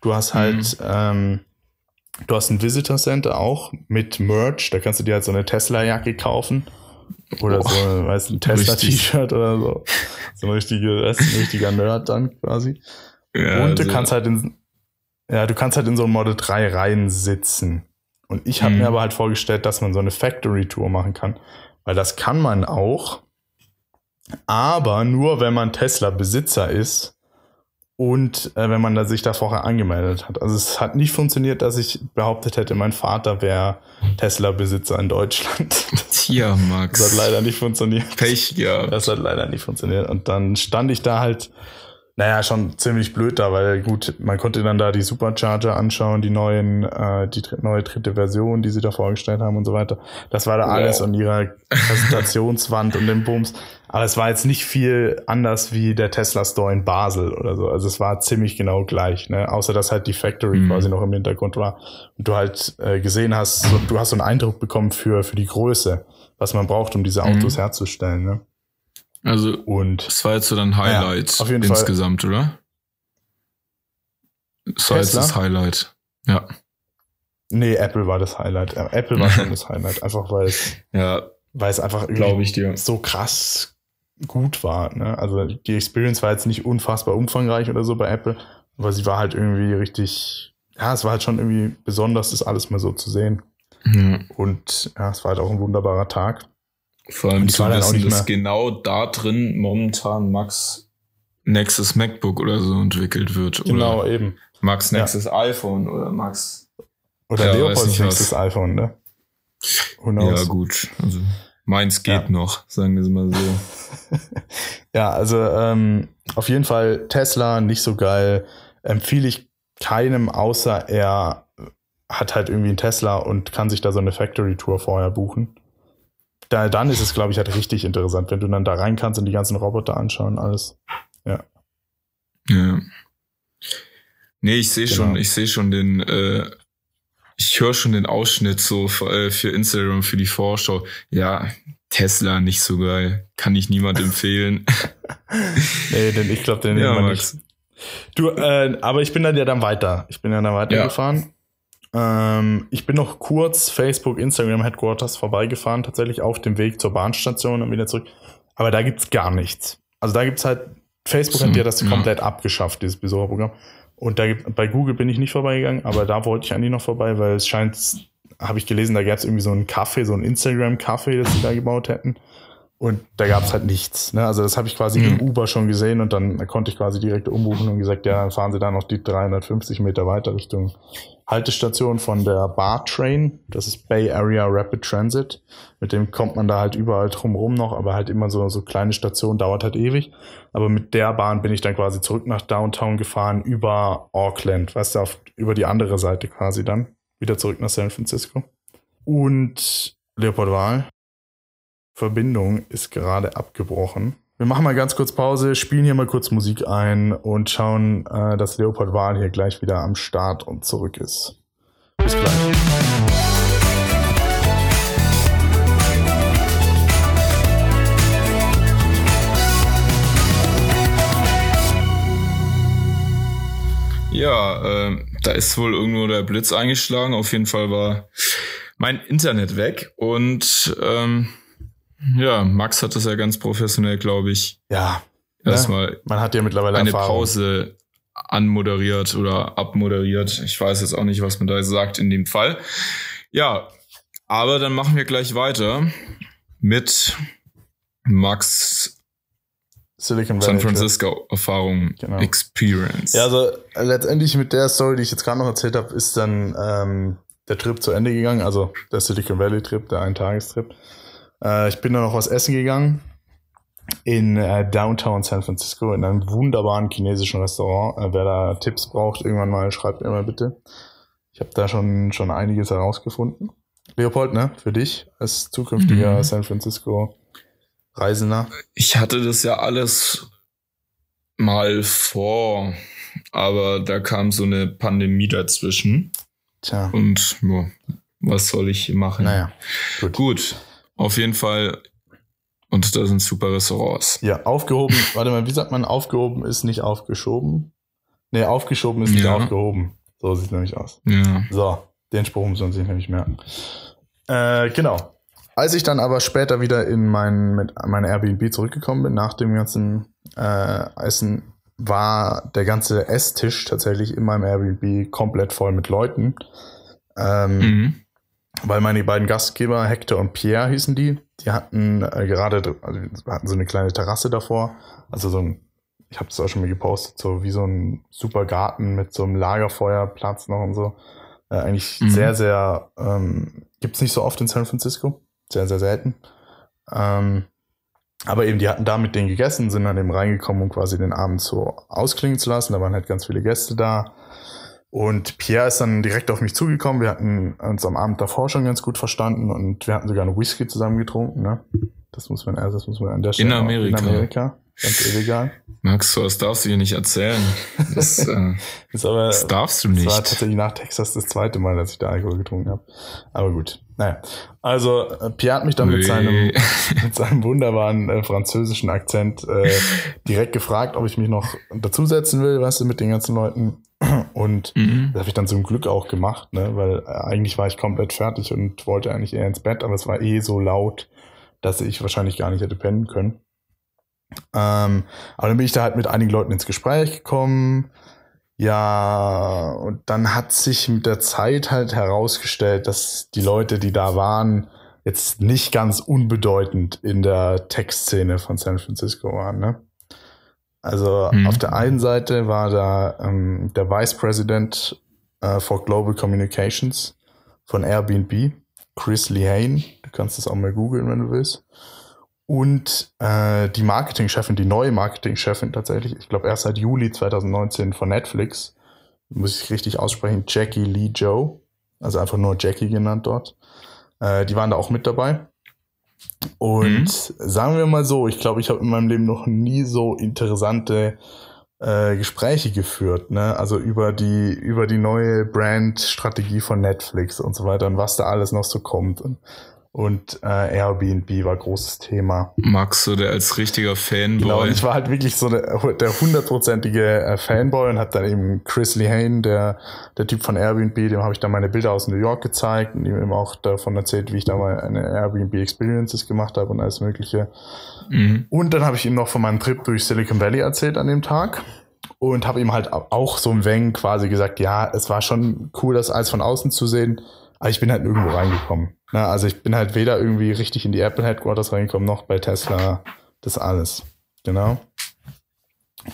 Du hast halt, mhm. ähm, du hast ein Visitor Center auch mit Merch. Da kannst du dir halt so eine Tesla-Jacke kaufen. Oder Boah, so weißt, ein Tesla-T-Shirt oder so. So ein, richtige, ein richtiger Nerd dann quasi. Ja, Und du also, kannst halt in, ja, du kannst halt in so ein Model 3 rein sitzen. Und ich habe mhm. mir aber halt vorgestellt, dass man so eine Factory-Tour machen kann. Weil das kann man auch aber nur, wenn man Tesla-Besitzer ist und äh, wenn man da sich da vorher angemeldet hat. Also es hat nicht funktioniert, dass ich behauptet hätte, mein Vater wäre Tesla-Besitzer in Deutschland. Tja, Max. Das hat leider nicht funktioniert. Pech gehabt. Das hat leider nicht funktioniert. Und dann stand ich da halt naja, schon ziemlich blöd da, weil gut, man konnte dann da die Supercharger anschauen, die neuen, äh, die neue dritte Version, die sie da vorgestellt haben und so weiter. Das war da wow. alles an ihrer Präsentationswand und dem Bums. Aber es war jetzt nicht viel anders wie der Tesla Store in Basel oder so. Also es war ziemlich genau gleich, ne? Außer dass halt die Factory mhm. quasi noch im Hintergrund war. Und du halt äh, gesehen hast, so, du hast so einen Eindruck bekommen für, für die Größe, was man braucht, um diese Autos mhm. herzustellen, ne? Also, und das war jetzt so dein Highlight ja, insgesamt, Fall. oder? Das war jetzt das Highlight. Ja. Nee, Apple war das Highlight. Apple war schon das Highlight. Einfach weil es, ja, weil es einfach irgendwie so krass gut war. Ne? Also die Experience war jetzt nicht unfassbar umfangreich oder so bei Apple, aber sie war halt irgendwie richtig, ja, es war halt schon irgendwie besonders, das alles mal so zu sehen. Mhm. Und ja, es war halt auch ein wunderbarer Tag. Vor allem zu wissen, dass genau da drin momentan Max Nexus MacBook oder so entwickelt wird. Genau, oder eben. Max Nexus ja. iPhone oder Max. Oder ja, Leopolds Nexus iPhone, ne? Ja, gut. Also meins geht ja. noch, sagen wir es mal so. ja, also ähm, auf jeden Fall Tesla nicht so geil. Empfehle ich keinem, außer er hat halt irgendwie einen Tesla und kann sich da so eine Factory Tour vorher buchen da, dann ist es, glaube ich, halt richtig interessant, wenn du dann da rein kannst und die ganzen Roboter anschauen, alles. Ja. Ja. Nee, ich sehe genau. schon, ich sehe schon den, äh, ich höre schon den Ausschnitt so für, äh, für Instagram, für die Vorschau. Ja, Tesla nicht so geil. Kann ich niemand empfehlen. nee, denn ich glaube, den ja, nehmen wir nicht. Du, äh, aber ich bin dann ja dann weiter. Ich bin ja dann weitergefahren. Ja. Ähm, ich bin noch kurz Facebook, Instagram Headquarters vorbeigefahren, tatsächlich auf dem Weg zur Bahnstation und wieder zurück. Aber da gibt's gar nichts. Also da gibt's halt, Facebook hat ja das ja. komplett abgeschafft, dieses Besucherprogramm. Und da gibt, bei Google bin ich nicht vorbeigegangen, aber da wollte ich eigentlich noch vorbei, weil es scheint, habe ich gelesen, da gab es irgendwie so einen Kaffee, so einen Instagram-Kaffee, das sie da gebaut hätten. Und da gab es halt nichts. Ne? Also das habe ich quasi mhm. im Uber schon gesehen und dann konnte ich quasi direkt umbuchen und gesagt, ja, dann fahren Sie da noch die 350 Meter weiter Richtung Haltestation von der BAR Train. Das ist Bay Area Rapid Transit. Mit dem kommt man da halt überall drumrum noch, aber halt immer so, so kleine Stationen, dauert halt ewig. Aber mit der Bahn bin ich dann quasi zurück nach Downtown gefahren über Auckland, weißt du, auf, über die andere Seite quasi dann. Wieder zurück nach San Francisco. Und Leopold Wahl. Verbindung ist gerade abgebrochen. Wir machen mal ganz kurz Pause, spielen hier mal kurz Musik ein und schauen, äh, dass Leopold Wahl hier gleich wieder am Start und zurück ist. Bis gleich. Ja, äh, da ist wohl irgendwo der Blitz eingeschlagen. Auf jeden Fall war mein Internet weg und ähm, ja, Max hat das ja ganz professionell, glaube ich. Ja. Erstmal. Ne? Man hat ja mittlerweile eine Erfahrung. Pause anmoderiert oder abmoderiert. Ich weiß jetzt auch nicht, was man da sagt in dem Fall. Ja, aber dann machen wir gleich weiter mit Max Silicon Valley San Francisco Erfahrung genau. Experience. Ja, also letztendlich mit der Story, die ich jetzt gerade noch erzählt habe, ist dann ähm, der Trip zu Ende gegangen, also der Silicon Valley Trip, der Eintagestrip. Äh, ich bin dann noch was essen gegangen in äh, Downtown San Francisco in einem wunderbaren chinesischen Restaurant. Äh, wer da Tipps braucht, irgendwann mal, schreibt mir mal bitte. Ich habe da schon, schon einiges herausgefunden. Leopold, ne, für dich als zukünftiger mhm. San Francisco Reisender. Ich hatte das ja alles mal vor, aber da kam so eine Pandemie dazwischen. Tja. Und ja, was soll ich machen? Naja, gut. Gut, auf jeden Fall. Und da sind super Restaurants. Ja, aufgehoben. warte mal, wie sagt man, aufgehoben ist nicht aufgeschoben? Nee, aufgeschoben ist nicht ja. aufgehoben. So sieht es nämlich aus. Ja. So, den Spruch muss man sich nämlich merken. Äh, genau. Als ich dann aber später wieder in mein, mit meine Airbnb zurückgekommen bin, nach dem ganzen äh, Essen, war der ganze Esstisch tatsächlich in meinem Airbnb komplett voll mit Leuten. Ähm, mhm weil meine beiden Gastgeber, Hector und Pierre hießen die, die hatten äh, gerade, also hatten so eine kleine Terrasse davor, also so ein ich habe das auch schon mal gepostet, so wie so ein super Garten mit so einem Lagerfeuerplatz noch und so. Äh, eigentlich mhm. sehr, sehr, ähm, gibt es nicht so oft in San Francisco. Sehr, sehr selten. Ähm, aber eben, die hatten da mit denen gegessen, sind dann eben reingekommen, um quasi den Abend so ausklingen zu lassen. Da waren halt ganz viele Gäste da. Und Pierre ist dann direkt auf mich zugekommen. Wir hatten uns am Abend davor schon ganz gut verstanden und wir hatten sogar einen Whisky zusammen getrunken. Ne? Das muss man, also das muss man an der Stelle. In Amerika. In Amerika. Ganz illegal. Max, das darfst du hier nicht erzählen. Das, äh, das, aber, das darfst du nicht. Das war tatsächlich nach Texas das zweite Mal, dass ich da Alkohol getrunken habe. Aber gut. Naja. Also, äh, Pierre hat mich dann mit seinem, mit seinem wunderbaren äh, französischen Akzent äh, direkt gefragt, ob ich mich noch dazusetzen will, weißt du, mit den ganzen Leuten. Und mhm. das habe ich dann zum Glück auch gemacht, ne? weil äh, eigentlich war ich komplett fertig und wollte eigentlich eher ins Bett, aber es war eh so laut, dass ich wahrscheinlich gar nicht hätte pennen können. Ähm, aber dann bin ich da halt mit einigen Leuten ins Gespräch gekommen. Ja, und dann hat sich mit der Zeit halt herausgestellt, dass die Leute, die da waren, jetzt nicht ganz unbedeutend in der Tech-Szene von San Francisco waren. Ne? Also mhm. auf der einen Seite war da ähm, der Vice President äh, for Global Communications von Airbnb, Chris Lehane. Du kannst das auch mal googeln, wenn du willst. Und äh, die Marketingchefin, die neue Marketingchefin tatsächlich, ich glaube erst seit Juli 2019 von Netflix, muss ich richtig aussprechen, Jackie Lee Joe, also einfach nur Jackie genannt dort. Äh, die waren da auch mit dabei. Und mhm. sagen wir mal so, ich glaube, ich habe in meinem Leben noch nie so interessante äh, Gespräche geführt, ne? Also über die, über die neue Brand-Strategie von Netflix und so weiter und was da alles noch so kommt. Und und äh, Airbnb war großes Thema. Max, so der als richtiger Fanboy. Genau, und ich war halt wirklich so der, der hundertprozentige äh, Fanboy und hab dann eben Chris Lehane, der, der Typ von Airbnb, dem habe ich dann meine Bilder aus New York gezeigt und ihm eben auch davon erzählt, wie ich da mal eine Airbnb Experiences gemacht habe und alles mögliche. Mhm. Und dann habe ich ihm noch von meinem Trip durch Silicon Valley erzählt an dem Tag und habe ihm halt auch so ein wenig quasi gesagt, ja, es war schon cool, das alles von außen zu sehen, aber ich bin halt nirgendwo reingekommen. Na, also ich bin halt weder irgendwie richtig in die Apple Headquarters reingekommen, noch bei Tesla. Das alles. Genau.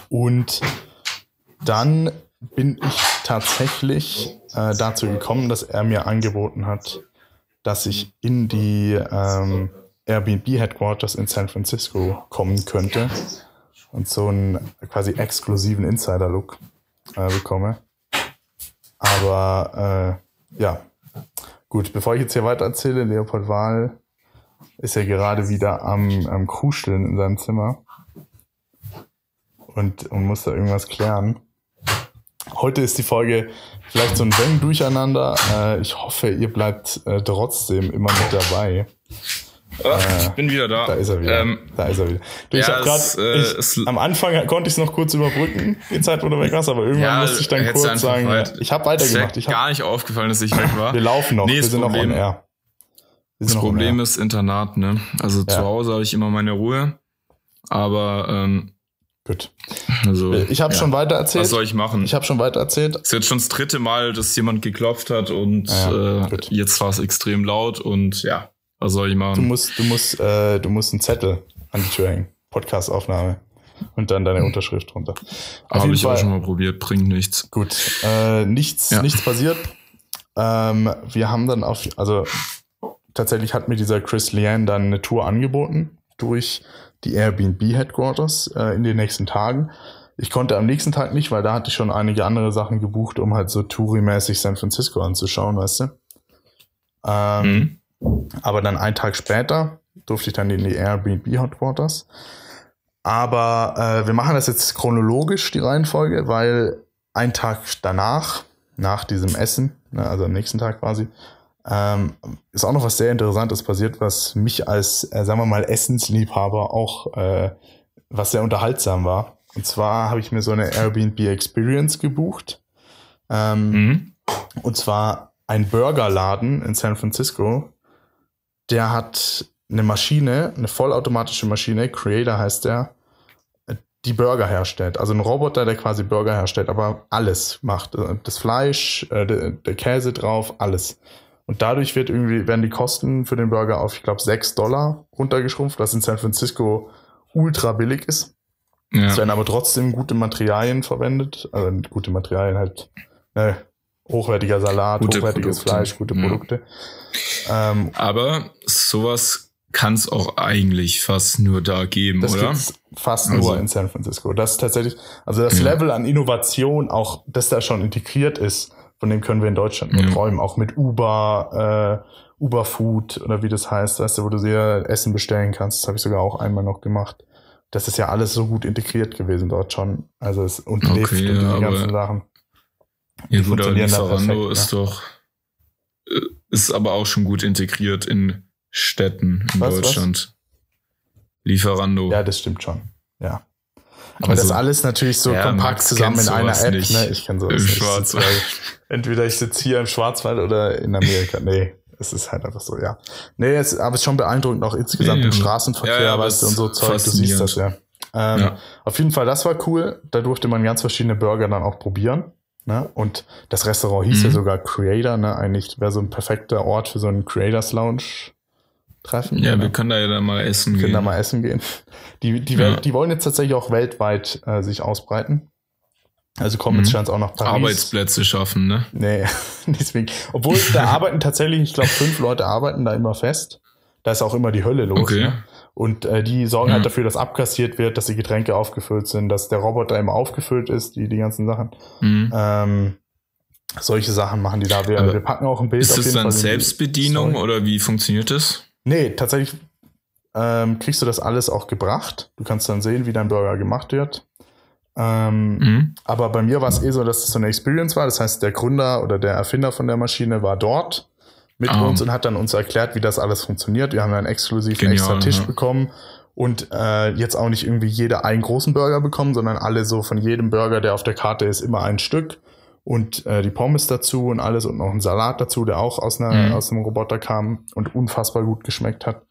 Und dann bin ich tatsächlich äh, dazu gekommen, dass er mir angeboten hat, dass ich in die ähm, Airbnb Headquarters in San Francisco kommen könnte und so einen quasi exklusiven Insider-Look äh, bekomme. Aber äh, ja, Gut, bevor ich jetzt hier weiter erzähle, Leopold Wahl ist ja gerade wieder am, am Kruscheln in seinem Zimmer und, und muss da irgendwas klären. Heute ist die Folge vielleicht so ein Wenn durcheinander. Äh, ich hoffe, ihr bleibt äh, trotzdem immer mit dabei. Ah, ich bin wieder da. Da ist er wieder. Ähm, da ist er wieder. Du, ja, ich hab grad, es, äh, ich, am Anfang konnte ich es noch kurz überbrücken, die Zeit, wo du weg warst, aber irgendwann ja, musste ich dann kurz sagen, weit. ich habe weitergemacht. Ich hab, gar nicht aufgefallen, dass ich weg war. Wir laufen noch, nee, wir sind Problem, noch on air. Das Problem ist Internat, ne? Also ja. zu Hause habe ich immer meine Ruhe, aber ähm, Gut. Also, ich habe ja. schon weiter erzählt. Was soll ich machen? Ich habe schon weiter erzählt. Es ist jetzt schon das dritte Mal, dass jemand geklopft hat und ja, äh, jetzt war es extrem laut und ja. Was soll ich machen? Du musst, du musst, äh, du musst einen Zettel an die Tür hängen. Podcast-Aufnahme. Und dann deine Unterschrift drunter. Habe ich Fall, auch schon mal probiert, bringt nichts. Gut. Äh, nichts, ja. nichts passiert. Ähm, wir haben dann auf, also tatsächlich hat mir dieser Chris Lian dann eine Tour angeboten durch die Airbnb Headquarters äh, in den nächsten Tagen. Ich konnte am nächsten Tag nicht, weil da hatte ich schon einige andere Sachen gebucht, um halt so Touri-mäßig San Francisco anzuschauen, weißt du. Ähm, mhm. Aber dann einen Tag später durfte ich dann in die Airbnb Headquarters. Aber äh, wir machen das jetzt chronologisch, die Reihenfolge, weil ein Tag danach, nach diesem Essen, ne, also am nächsten Tag quasi, ähm, ist auch noch was sehr Interessantes passiert, was mich als, äh, sagen wir mal, Essensliebhaber auch, äh, was sehr unterhaltsam war. Und zwar habe ich mir so eine Airbnb Experience gebucht. Ähm, mhm. Und zwar ein Burgerladen in San Francisco, der hat eine Maschine, eine vollautomatische Maschine, Creator heißt der, die Burger herstellt. Also ein Roboter, der quasi Burger herstellt, aber alles macht. Das Fleisch, äh, der, Käse drauf, alles. Und dadurch wird irgendwie, werden die Kosten für den Burger auf, ich glaube, 6 Dollar runtergeschrumpft, was in San Francisco ultra billig ist. Ja. Es werden aber trotzdem gute Materialien verwendet. Also gute Materialien halt, ne, hochwertiger Salat, gute hochwertiges Produkte. Fleisch, gute Produkte. Ja. Ähm, aber sowas kann es auch eigentlich fast nur da geben, das oder? Fast also. nur in San Francisco. Das ist tatsächlich, also das ja. Level an Innovation, auch das da schon integriert ist, von dem können wir in Deutschland nur träumen. Auch mit Uber, äh, Uber Food oder wie das heißt, weißt du, wo du sehr Essen bestellen kannst. Das habe ich sogar auch einmal noch gemacht. Das ist ja alles so gut integriert gewesen dort schon. Also es und okay, Lift und die ganzen Sachen. Ja gut, aber Lieferando ist ja. doch, äh, ist aber auch schon gut integriert in Städten in was, Deutschland. Was? Lieferando. Ja, das stimmt schon. Ja. Aber also, das alles natürlich so ja, kompakt zusammen in einer App. Ne? Ich kann sowas Im nicht. Schwarzwald. Entweder ich sitze hier im Schwarzwald oder in Amerika. Nee, es ist halt einfach so, ja. Nee, es, aber es ist schon beeindruckend, auch insgesamt ja, im Straßenverkehr, ja, ja, weißt du, und so Zeug, du siehst das ja. Ähm, ja. Auf jeden Fall, das war cool. Da durfte man ganz verschiedene Burger dann auch probieren. Ne? Und das Restaurant hieß mhm. ja sogar Creator, ne? Eigentlich wäre so ein perfekter Ort für so einen Creators Lounge treffen. Ja, ne? wir können da ja dann mal essen wir gehen. Können da mal essen gehen. Die, die, ja. die wollen jetzt tatsächlich auch weltweit äh, sich ausbreiten. Also kommen jetzt mhm. scheint auch nach Paris. Arbeitsplätze schaffen, ne? Nee, deswegen. Obwohl, da arbeiten tatsächlich, ich glaube, fünf Leute arbeiten da immer fest. Da ist auch immer die Hölle los. Okay. Ne? Und äh, die sorgen ja. halt dafür, dass abkassiert wird, dass die Getränke aufgefüllt sind, dass der Roboter immer aufgefüllt ist, die, die ganzen Sachen. Mhm. Ähm, solche Sachen machen die da. Wir, wir packen auch ein Bild. Ist das dann Fall Selbstbedienung oder wie funktioniert das? Nee, tatsächlich ähm, kriegst du das alles auch gebracht. Du kannst dann sehen, wie dein Burger gemacht wird. Ähm, mhm. Aber bei mir war es eh so, dass es so eine Experience war. Das heißt, der Gründer oder der Erfinder von der Maschine war dort mit oh. uns und hat dann uns erklärt, wie das alles funktioniert. Wir haben dann exklusiv Genial, einen extra Tisch ja. bekommen und äh, jetzt auch nicht irgendwie jeder einen großen Burger bekommen, sondern alle so von jedem Burger, der auf der Karte ist, immer ein Stück und äh, die Pommes dazu und alles und noch ein Salat dazu, der auch aus, einer, mhm. aus einem Roboter kam und unfassbar gut geschmeckt hat.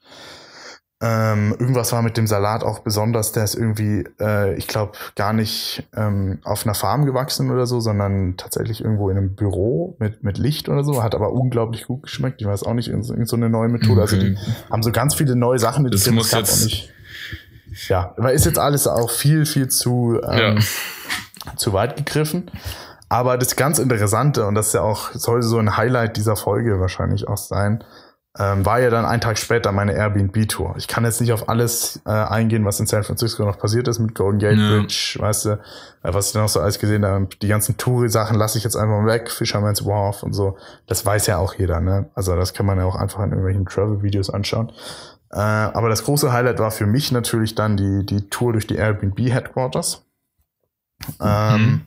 Ähm, irgendwas war mit dem Salat auch besonders, der ist irgendwie, äh, ich glaube, gar nicht ähm, auf einer Farm gewachsen oder so, sondern tatsächlich irgendwo in einem Büro mit, mit Licht oder so, hat aber unglaublich gut geschmeckt. Ich weiß auch nicht, irgend so eine neue Methode. Okay. Also die haben so ganz viele neue Sachen, das, das muss jetzt auch nicht. Ja, aber ist jetzt alles auch viel, viel zu, ähm, ja. zu weit gegriffen. Aber das ganz Interessante, und das ist ja auch, soll so ein Highlight dieser Folge wahrscheinlich auch sein, ähm, war ja dann einen Tag später meine Airbnb-Tour. Ich kann jetzt nicht auf alles äh, eingehen, was in San Francisco noch passiert ist mit Golden Gate ja. Bridge, weißt du, äh, was ich noch so alles gesehen habe. Die ganzen Touri-Sachen lasse ich jetzt einfach weg, Fisherman's Wharf und so. Das weiß ja auch jeder, ne? Also das kann man ja auch einfach in irgendwelchen Travel-Videos anschauen. Äh, aber das große Highlight war für mich natürlich dann die, die Tour durch die Airbnb-Headquarters. Mhm. Ähm,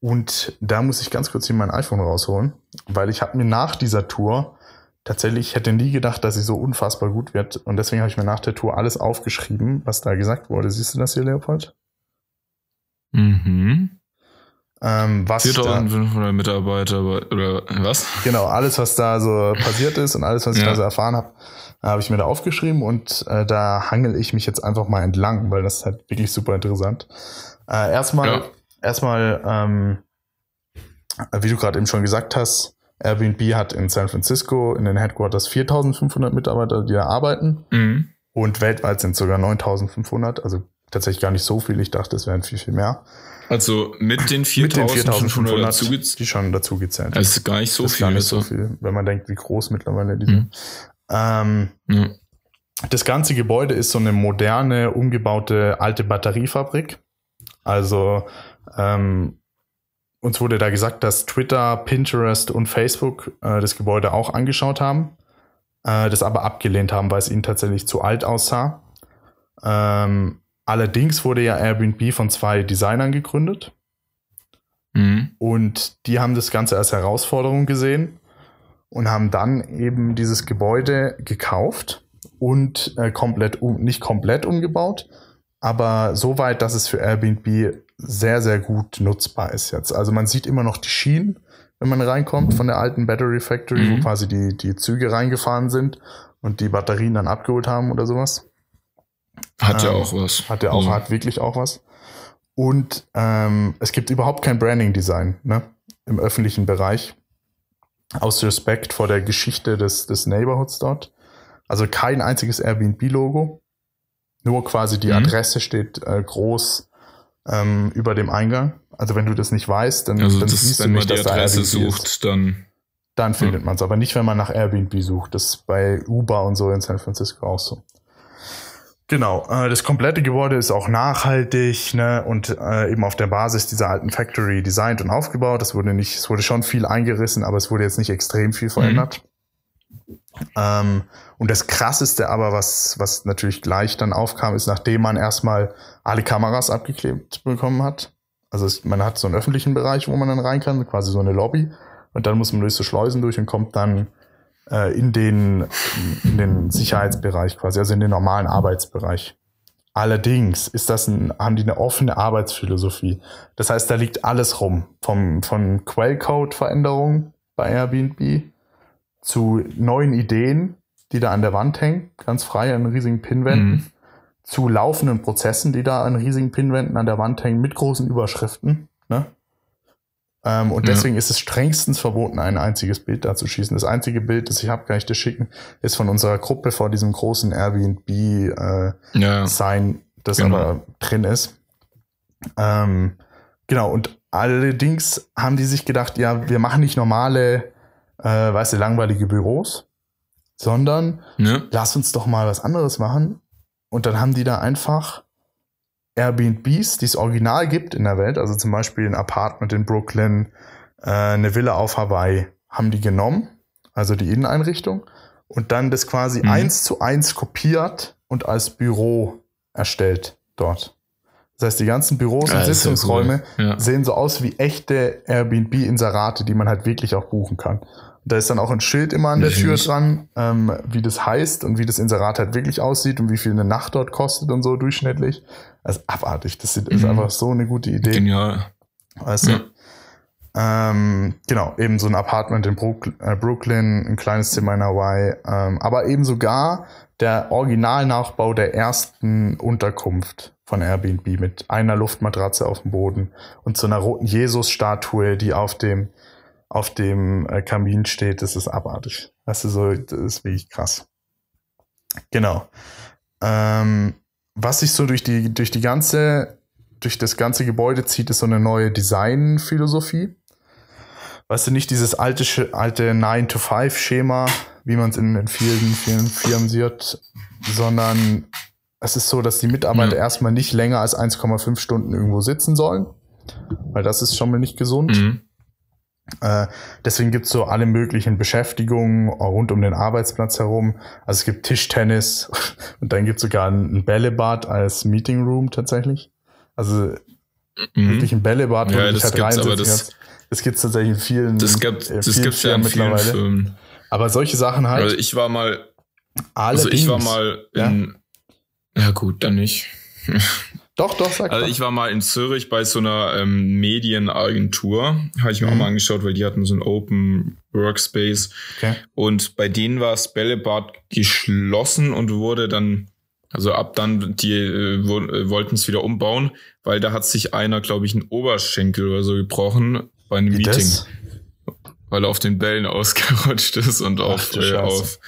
und da muss ich ganz kurz hier mein iPhone rausholen, weil ich habe mir nach dieser Tour tatsächlich, ich hätte nie gedacht, dass sie so unfassbar gut wird. Und deswegen habe ich mir nach der Tour alles aufgeschrieben, was da gesagt wurde. Siehst du das hier, Leopold? Mhm. Ähm, 4500 Mitarbeiter oder was? Genau, alles, was da so passiert ist und alles, was ich ja. da so erfahren habe, habe ich mir da aufgeschrieben und äh, da hangel ich mich jetzt einfach mal entlang, weil das ist halt wirklich super interessant. Äh, erstmal, ja. erstmal, ähm, wie du gerade eben schon gesagt hast, Airbnb hat in San Francisco in den Headquarters 4500 Mitarbeiter, die da arbeiten. Mhm. Und weltweit sind sogar 9500, also tatsächlich gar nicht so viel. Ich dachte, es wären viel, viel mehr. Also mit den 4500 dazu die schon dazu gezählt. Das ist gar nicht so das ist viel. Gar nicht so viel, wenn man denkt, wie groß mittlerweile die mhm. sind. Ähm, mhm. Das ganze Gebäude ist so eine moderne, umgebaute alte Batteriefabrik. Also ähm, uns wurde da gesagt, dass Twitter, Pinterest und Facebook äh, das Gebäude auch angeschaut haben, äh, das aber abgelehnt haben, weil es ihnen tatsächlich zu alt aussah. Ähm, allerdings wurde ja Airbnb von zwei Designern gegründet. Mhm. Und die haben das Ganze als Herausforderung gesehen und haben dann eben dieses Gebäude gekauft und äh, komplett um, nicht komplett umgebaut, aber so weit, dass es für Airbnb sehr, sehr gut nutzbar ist jetzt. Also man sieht immer noch die Schienen, wenn man reinkommt von der alten Battery Factory, mhm. wo quasi die, die Züge reingefahren sind und die Batterien dann abgeholt haben oder sowas. Hat ähm, ja auch was. Hat ja auch, mhm. hat wirklich auch was. Und ähm, es gibt überhaupt kein Branding-Design ne, im öffentlichen Bereich. Aus Respekt vor der Geschichte des, des Neighborhoods dort. Also kein einziges Airbnb-Logo. Nur quasi die mhm. Adresse steht äh, groß ähm, über dem Eingang. Also wenn du das nicht weißt, dann, also dann das, siehst wenn du nicht, man die Adresse sucht, ist. dann dann findet mhm. man es. Aber nicht, wenn man nach Airbnb sucht. Das ist bei Uber und so in San Francisco auch so. Genau, äh, das komplette Gebäude ist auch nachhaltig ne, und äh, eben auf der Basis dieser alten Factory designt und aufgebaut. Es wurde nicht, es wurde schon viel eingerissen, aber es wurde jetzt nicht extrem viel verändert. Mhm. Ähm, und das krasseste aber, was, was natürlich gleich dann aufkam, ist, nachdem man erstmal alle Kameras abgeklebt bekommen hat. Also es, man hat so einen öffentlichen Bereich, wo man dann rein kann, quasi so eine Lobby. Und dann muss man durch so Schleusen durch und kommt dann äh, in, den, in den Sicherheitsbereich quasi, also in den normalen Arbeitsbereich. Allerdings ist das ein, haben die eine offene Arbeitsphilosophie. Das heißt, da liegt alles rum. Vom, von Quellcode-Veränderungen bei Airbnb zu neuen Ideen, die da an der Wand hängen, ganz frei an riesigen Pinwänden, mhm. zu laufenden Prozessen, die da an riesigen Pinwänden an der Wand hängen, mit großen Überschriften. Ne? Ähm, und deswegen ist es strengstens verboten, ein einziges Bild da zu schießen. Das einzige Bild, das ich habe, kann ich dir schicken, ist von unserer Gruppe vor diesem großen Airbnb-Sign, äh, ja. das genau. aber drin ist. Ähm, genau, und allerdings haben die sich gedacht, ja, wir machen nicht normale, äh, weißt du, langweilige Büros, sondern ja. lass uns doch mal was anderes machen. Und dann haben die da einfach Airbnbs, die es original gibt in der Welt, also zum Beispiel ein Apartment in Brooklyn, äh, eine Villa auf Hawaii, haben die genommen, also die Inneneinrichtung, und dann das quasi mhm. eins zu eins kopiert und als Büro erstellt dort. Das heißt, die ganzen Büros und Sitzungsräume cool. ja. sehen so aus wie echte Airbnb-Inserate, die man halt wirklich auch buchen kann. Da ist dann auch ein Schild immer an der mhm. Tür dran, ähm, wie das heißt und wie das Inserat halt wirklich aussieht und wie viel eine Nacht dort kostet und so durchschnittlich. Ist abartig. Das ist mhm. einfach so eine gute Idee. Genial. Du? Ja. Ähm, genau, eben so ein Apartment in äh, Brooklyn, ein kleines Zimmer in Hawaii, ähm, aber eben sogar der Originalnachbau der ersten Unterkunft von Airbnb mit einer Luftmatratze auf dem Boden und so einer roten Jesus-Statue, die auf dem auf dem äh, Kamin steht, das ist abartig. Das ist so, das ist wirklich krass. Genau. Ähm, was sich so durch die, durch die ganze, durch das ganze Gebäude zieht, ist so eine neue Designphilosophie. Weißt du, nicht dieses alte, alte 9-to-5-Schema, wie man es in, in vielen, vielen Firmen sieht, sondern es ist so, dass die Mitarbeiter ja. erstmal nicht länger als 1,5 Stunden irgendwo sitzen sollen, weil das ist schon mal nicht gesund. Mhm. Äh, deswegen gibt's so alle möglichen Beschäftigungen rund um den Arbeitsplatz herum. Also es gibt Tischtennis und dann gibt's sogar ein Bällebad als Meeting Room tatsächlich. Also mhm. wirklich ein Bällebad, wo ja, ich halt reinsitzen aber das, das gibt's tatsächlich in vielen, das gibt, äh, das gibt's ja in. Vielen Filmen. Aber solche Sachen halt. Also ich war mal, also ich war mal in, ja, ja gut, dann nicht. Doch, doch, sag Also ich war mal in Zürich bei so einer ähm, Medienagentur, habe ich mir mhm. auch mal angeschaut, weil die hatten so ein Open Workspace. Okay. Und bei denen war das Bällebad geschlossen und wurde dann, also ab dann, die äh, äh wollten es wieder umbauen, weil da hat sich einer, glaube ich, einen Oberschenkel oder so gebrochen bei einem Wie Meeting. Das? Weil er auf den Bällen ausgerutscht ist und Ach, auf, äh, auf,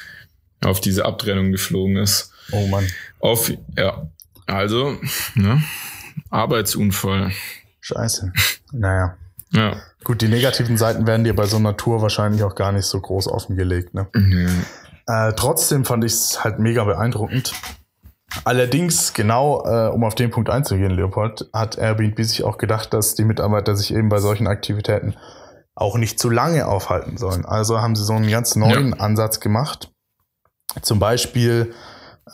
auf diese Abtrennung geflogen ist. Oh Mann. Auf, ja, also, ne? Arbeitsunfall. Scheiße. Naja. Ja. Gut, die negativen Seiten werden dir bei so einer Tour wahrscheinlich auch gar nicht so groß offengelegt, ne? Mhm. Äh, trotzdem fand ich es halt mega beeindruckend. Allerdings, genau, äh, um auf den Punkt einzugehen, Leopold, hat Airbnb sich auch gedacht, dass die Mitarbeiter sich eben bei solchen Aktivitäten auch nicht zu lange aufhalten sollen. Also haben sie so einen ganz neuen ja. Ansatz gemacht. Zum Beispiel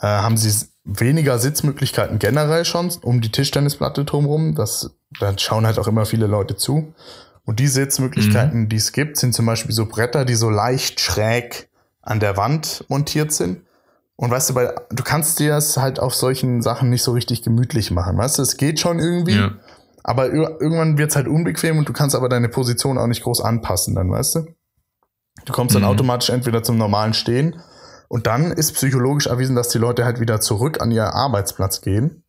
äh, haben sie weniger Sitzmöglichkeiten generell schon um die Tischtennisplatte drumherum. Das, da schauen halt auch immer viele Leute zu. Und die Sitzmöglichkeiten, mhm. die es gibt, sind zum Beispiel so Bretter, die so leicht schräg an der Wand montiert sind. Und weißt du, weil du kannst dir das halt auf solchen Sachen nicht so richtig gemütlich machen. Weißt du, es geht schon irgendwie, ja. aber irgendwann wird's halt unbequem und du kannst aber deine Position auch nicht groß anpassen, dann weißt du. Du kommst dann mhm. automatisch entweder zum normalen Stehen und dann ist psychologisch erwiesen, dass die Leute halt wieder zurück an ihren Arbeitsplatz gehen.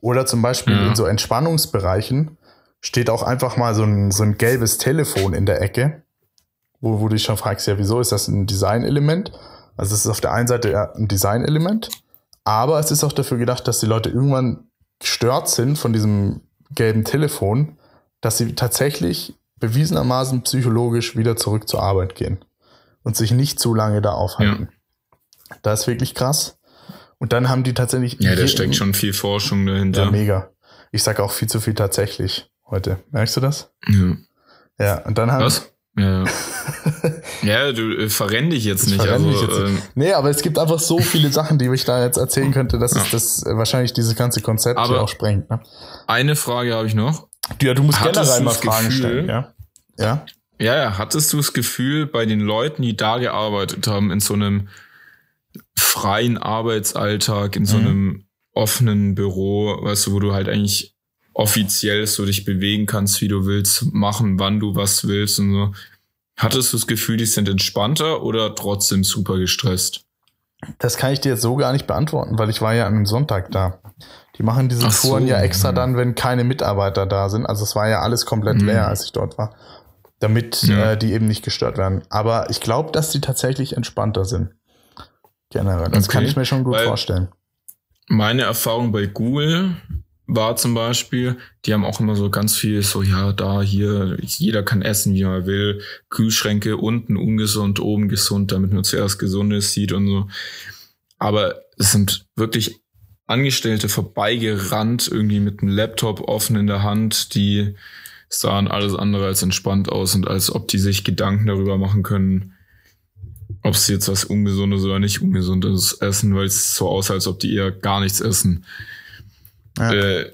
Oder zum Beispiel ja. in so Entspannungsbereichen steht auch einfach mal so ein, so ein gelbes Telefon in der Ecke, wo, wo du dich schon fragst, ja, wieso ist das ein Designelement? Also es ist auf der einen Seite ein Designelement, Aber es ist auch dafür gedacht, dass die Leute irgendwann gestört sind von diesem gelben Telefon, dass sie tatsächlich bewiesenermaßen psychologisch wieder zurück zur Arbeit gehen und sich nicht zu lange da aufhalten. Ja. Das ist wirklich krass. Und dann haben die tatsächlich. Ja, da steckt schon viel Forschung dahinter. Ja, mega. Ich sage auch viel zu viel tatsächlich heute. Merkst du das? Ja. Ja, und dann haben. Was? Ja, ja du äh, verrenn dich jetzt nicht. Also, jetzt nicht. Ähm, nee, aber es gibt einfach so viele Sachen, die ich da jetzt erzählen könnte, dass ja. es das äh, wahrscheinlich dieses ganze Konzept aber auch sprengt. Ne? Eine Frage habe ich noch. Ja, du musst Hattest generell mal Fragen Gefühl, stellen. Ja. ja. Ja, ja. Hattest du das Gefühl, bei den Leuten, die da gearbeitet haben, in so einem freien Arbeitsalltag, in so mhm. einem offenen Büro, weißt du, wo du halt eigentlich offiziell so dich bewegen kannst, wie du willst, machen, wann du was willst und so. Hattest du das Gefühl, die sind entspannter oder trotzdem super gestresst? Das kann ich dir jetzt so gar nicht beantworten, weil ich war ja einem Sonntag da. Die machen diese Ach Touren so, ja extra dann, wenn keine Mitarbeiter da sind. Also es war ja alles komplett mhm. leer, als ich dort war. Damit ja. äh, die eben nicht gestört werden. Aber ich glaube, dass die tatsächlich entspannter sind. Generell. Das okay. kann ich mir schon gut weil vorstellen. Meine Erfahrung bei Google war zum Beispiel, die haben auch immer so ganz viel so, ja, da, hier, jeder kann essen, wie man will. Kühlschränke unten ungesund, oben gesund, damit man zuerst Gesundes sieht und so. Aber es sind wirklich Angestellte vorbeigerannt, irgendwie mit einem Laptop offen in der Hand, die sahen alles andere als entspannt aus und als ob die sich Gedanken darüber machen können, ob sie jetzt was Ungesundes oder nicht Ungesundes essen, weil es so aussah, als ob die eher gar nichts essen ja. äh,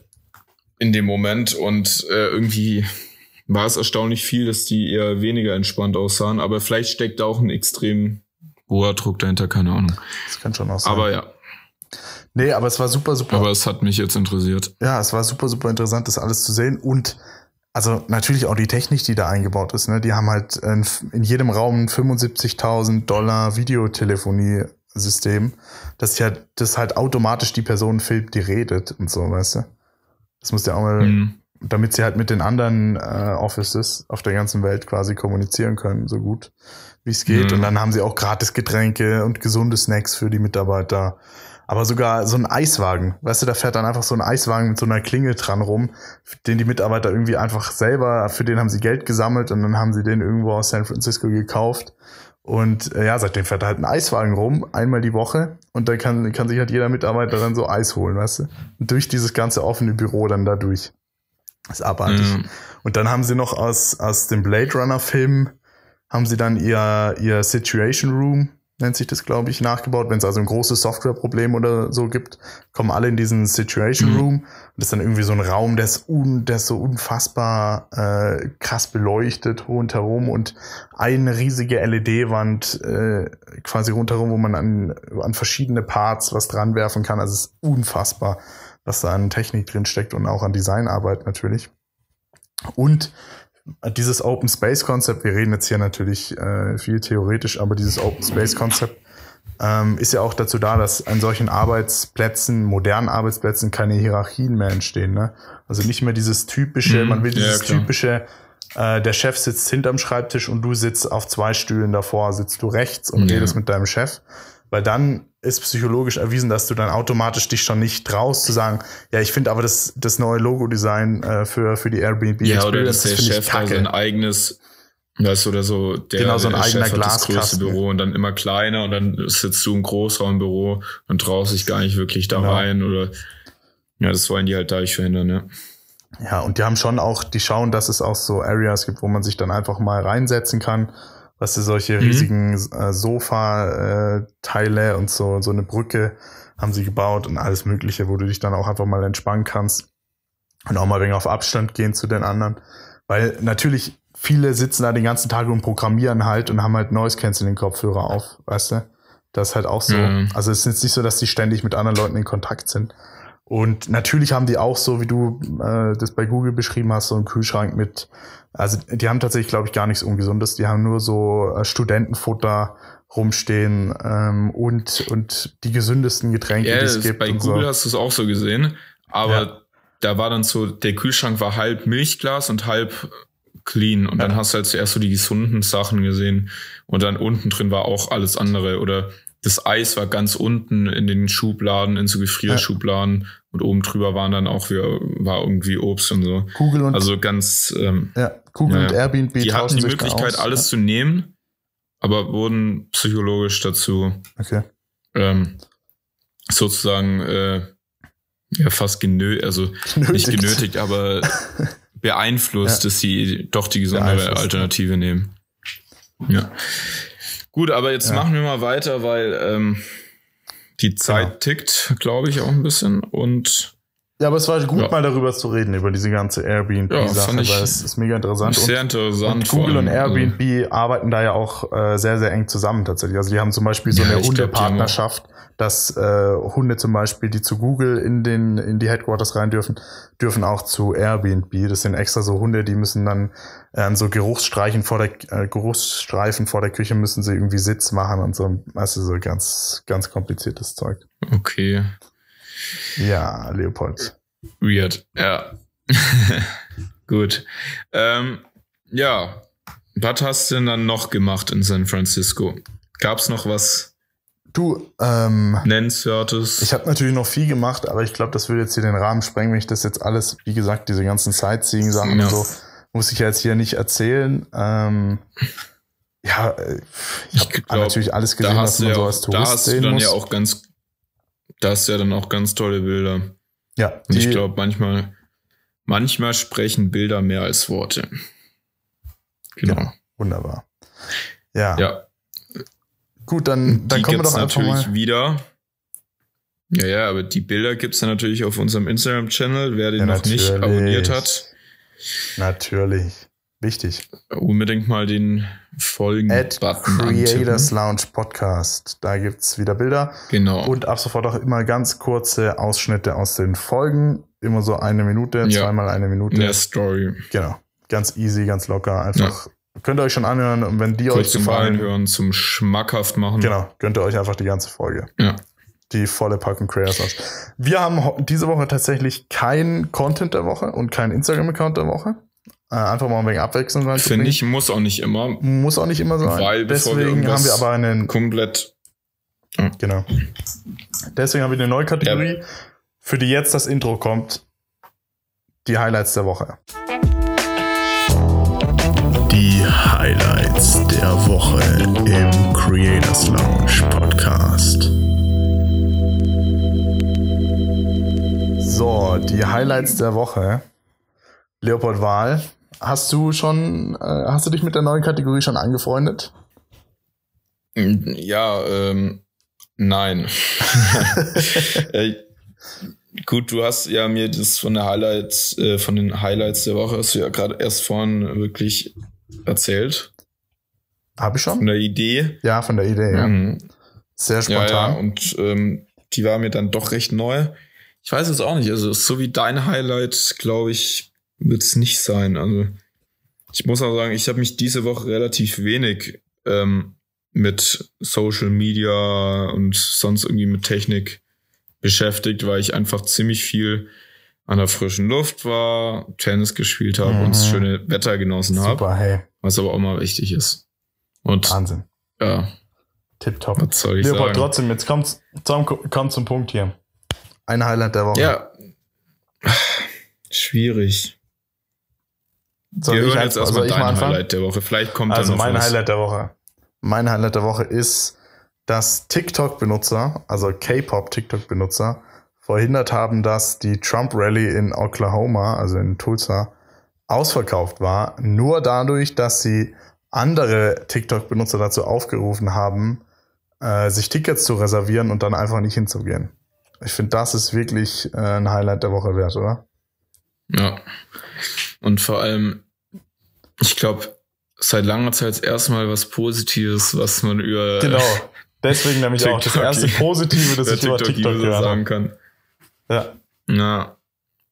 in dem Moment. Und äh, irgendwie war es erstaunlich viel, dass die eher weniger entspannt aussahen. Aber vielleicht steckt da auch ein extrem hoher Druck dahinter, keine Ahnung. Das kann schon auch sein. Aber ja. Nee, aber es war super, super. Aber es hat mich jetzt interessiert. Ja, es war super, super interessant, das alles zu sehen. Und also natürlich auch die Technik, die da eingebaut ist. Ne? Die haben halt in, in jedem Raum 75.000 Dollar Videotelefonie System, dass ja das halt automatisch die Person filmt, die redet und so, weißt du? Das muss ja auch mal, mhm. damit sie halt mit den anderen äh, Offices auf der ganzen Welt quasi kommunizieren können, so gut wie es geht. Mhm. Und dann haben sie auch gratis Getränke und gesunde Snacks für die Mitarbeiter. Aber sogar so ein Eiswagen, weißt du, da fährt dann einfach so ein Eiswagen mit so einer Klinge dran rum, den die Mitarbeiter irgendwie einfach selber, für den haben sie Geld gesammelt und dann haben sie den irgendwo aus San Francisco gekauft und äh, ja, seitdem fährt halt ein Eiswagen rum, einmal die Woche. Und dann kann, kann sich halt jeder Mitarbeiter dann so Eis holen, weißt du? Und durch dieses ganze offene Büro dann da durch. Das ist abartig. Mhm. Und dann haben sie noch aus, aus dem Blade Runner Film, haben sie dann ihr, ihr Situation Room nennt sich das, glaube ich, nachgebaut. Wenn es also ein großes Softwareproblem oder so gibt, kommen alle in diesen Situation mhm. Room. Und das ist dann irgendwie so ein Raum, der ist, un, der ist so unfassbar äh, krass beleuchtet rundherum und eine riesige LED-Wand äh, quasi rundherum, wo man an, an verschiedene Parts was dran werfen kann. Also es ist unfassbar, was da an Technik drin steckt und auch an Designarbeit natürlich. Und dieses Open Space Konzept, wir reden jetzt hier natürlich äh, viel theoretisch, aber dieses Open Space Konzept ähm, ist ja auch dazu da, dass an solchen Arbeitsplätzen, modernen Arbeitsplätzen, keine Hierarchien mehr entstehen. Ne? Also nicht mehr dieses typische, mhm, man will dieses ja, typische, äh, der Chef sitzt hinterm Schreibtisch und du sitzt auf zwei Stühlen davor, sitzt du rechts und ja. redest mit deinem Chef. Weil dann ist psychologisch erwiesen, dass du dann automatisch dich schon nicht traust zu sagen, ja, ich finde aber das, das neue Logo-Design äh, für, für die Airbnb ja, oder dass der Chef da sein eigenes Weißt du, oder so, der, genau, so ein der eigener Chef hat das größte Büro und dann immer kleiner und dann sitzt du im Großraumbüro und traust dich gar nicht wirklich da genau. rein oder ja, das wollen die halt dadurch verhindern, ja. Ja, und die haben schon auch, die schauen, dass es auch so Areas gibt, wo man sich dann einfach mal reinsetzen kann Weißt du, solche mhm. riesigen äh, Sofa-Teile äh, und so, so eine Brücke haben sie gebaut und alles Mögliche, wo du dich dann auch einfach mal entspannen kannst und auch mal wegen auf Abstand gehen zu den anderen. Weil natürlich viele sitzen da den ganzen Tag und programmieren halt und haben halt Noise Canceling Kopfhörer auf, weißt du? Das ist halt auch so. Mhm. Also es ist jetzt nicht so, dass die ständig mit anderen Leuten in Kontakt sind. Und natürlich haben die auch so, wie du äh, das bei Google beschrieben hast, so einen Kühlschrank mit also die haben tatsächlich, glaube ich, gar nichts Ungesundes. Die haben nur so äh, Studentenfutter rumstehen ähm, und, und die gesündesten Getränke, ja, die es gibt. Bei Google so. hast du es auch so gesehen, aber ja. da war dann so, der Kühlschrank war halb Milchglas und halb clean. Und ja. dann hast du halt zuerst so die gesunden Sachen gesehen und dann unten drin war auch alles andere oder das Eis war ganz unten in den Schubladen, in so Gefrierschubladen ja. und oben drüber waren dann auch wieder, war irgendwie Obst und so. Kugel und also ganz ähm, ja, Google ja, und Airbnb. Die hatten die Möglichkeit, alles ja. zu nehmen, aber wurden psychologisch dazu okay. ähm, sozusagen äh, ja fast genötigt, also genötigt. nicht genötigt, aber beeinflusst, dass sie doch die gesondere Alternative nehmen. Ja. Gut, aber jetzt ja. machen wir mal weiter, weil ähm, die Zeit genau. tickt, glaube ich, auch ein bisschen. Und ja, aber es war gut, ja. mal darüber zu reden, über diese ganze Airbnb-Sache, ja, weil es ist mega interessant. Sehr und, interessant. Und Google und Airbnb also. arbeiten da ja auch äh, sehr, sehr eng zusammen tatsächlich. Also die haben zum Beispiel so eine Hundepartnerschaft dass äh, Hunde zum Beispiel, die zu Google in den in die Headquarters rein dürfen, dürfen auch zu Airbnb. Das sind extra so Hunde, die müssen dann äh, so Geruchsstreichen vor der äh, Geruchsstreifen vor der Küche müssen sie irgendwie Sitz machen und so. Also so ganz ganz kompliziertes Zeug. Okay. Ja, Leopold. Weird. Ja. Gut. Ähm, ja. Was hast du denn dann noch gemacht in San Francisco? Gab's noch was Du, ähm, nennenswertes. Ich habe natürlich noch viel gemacht, aber ich glaube, das würde jetzt hier den Rahmen sprengen, wenn ich das jetzt alles, wie gesagt, diese ganzen Sightseeing-Sachen ja. und so, muss ich jetzt hier nicht erzählen. Ähm, ja, äh, ich habe natürlich alles gesehen, was man ja so als Tourist Da hast du dann muss. ja auch ganz, da hast du ja dann auch ganz tolle Bilder. Ja. Und ich glaube, manchmal, manchmal sprechen Bilder mehr als Worte. Genau. Ja, wunderbar. Ja. Ja. Gut, dann, dann kommen wir doch einfach natürlich mal. wieder. Ja, ja, aber die Bilder gibt's dann natürlich auf unserem Instagram-Channel. Wer den ja, noch natürlich. nicht abonniert hat. Natürlich. Wichtig. Unbedingt mal den Folgen-Button Creators Lounge Podcast. Da gibt's wieder Bilder. Genau. Und ab sofort auch immer ganz kurze Ausschnitte aus den Folgen. Immer so eine Minute, ja. zweimal eine Minute. In der Story. Genau. Ganz easy, ganz locker. Einfach Könnt ihr euch schon anhören und wenn die Kurz euch gefallen. Zum Reinhören, zum schmackhaft machen. Genau, gönnt ihr euch einfach die ganze Folge. Ja. Die volle Packung Creators aus. Wir haben diese Woche tatsächlich kein Content der Woche und kein Instagram-Account der Woche. Äh, einfach mal ein wenig Abwechslung rein. Finde ich, muss auch nicht immer. Muss auch nicht immer sein. Weil Deswegen wir haben wir aber einen. Komplett. Ja. Genau. Deswegen haben wir eine neue Kategorie, ja. für die jetzt das Intro kommt. Die Highlights der Woche. Die Highlights der Woche im Creators Lounge Podcast. So, die Highlights der Woche. Leopold Wahl, hast du schon, äh, hast du dich mit der neuen Kategorie schon angefreundet? Ja, ähm, nein. äh, gut, du hast ja mir das von der Highlights, äh, von den Highlights der Woche hast du ja gerade erst vorhin wirklich erzählt. Habe ich schon? Von der Idee. Ja, von der Idee, ja. Mhm. Sehr spontan. Ja, ja, und ähm, die war mir dann doch recht neu. Ich weiß es auch nicht. Also, so wie dein Highlight, glaube ich, wird es nicht sein. Also, ich muss auch sagen, ich habe mich diese Woche relativ wenig ähm, mit Social Media und sonst irgendwie mit Technik beschäftigt, weil ich einfach ziemlich viel an der frischen Luft war, Tennis gespielt habe mhm. und das schöne Wetter genossen habe. Super, hey. Was aber auch mal wichtig ist. Und Wahnsinn. Ja. Tipptopp. Was soll ich Leopold, sagen? trotzdem, jetzt kommt, kommt zum Punkt hier. Ein Highlight der Woche. Ja. Schwierig. Soll Wir hören jetzt erstmal dein mal Highlight der Woche. Vielleicht kommt also dann noch mein was. Highlight der Woche. Mein Highlight der Woche ist, dass TikTok-Benutzer, also K-Pop-TikTok-Benutzer, verhindert haben, dass die Trump Rally in Oklahoma, also in Tulsa, ausverkauft war, nur dadurch, dass sie andere TikTok-Benutzer dazu aufgerufen haben, äh, sich Tickets zu reservieren und dann einfach nicht hinzugehen. Ich finde, das ist wirklich äh, ein Highlight der Woche wert, oder? Ja. Und vor allem, ich glaube, seit langer Zeit das erste Mal was Positives, was man über. Genau. Deswegen nämlich TikTok, auch das erste Positive, das ich über TikTok sagen kann. Ja. Na.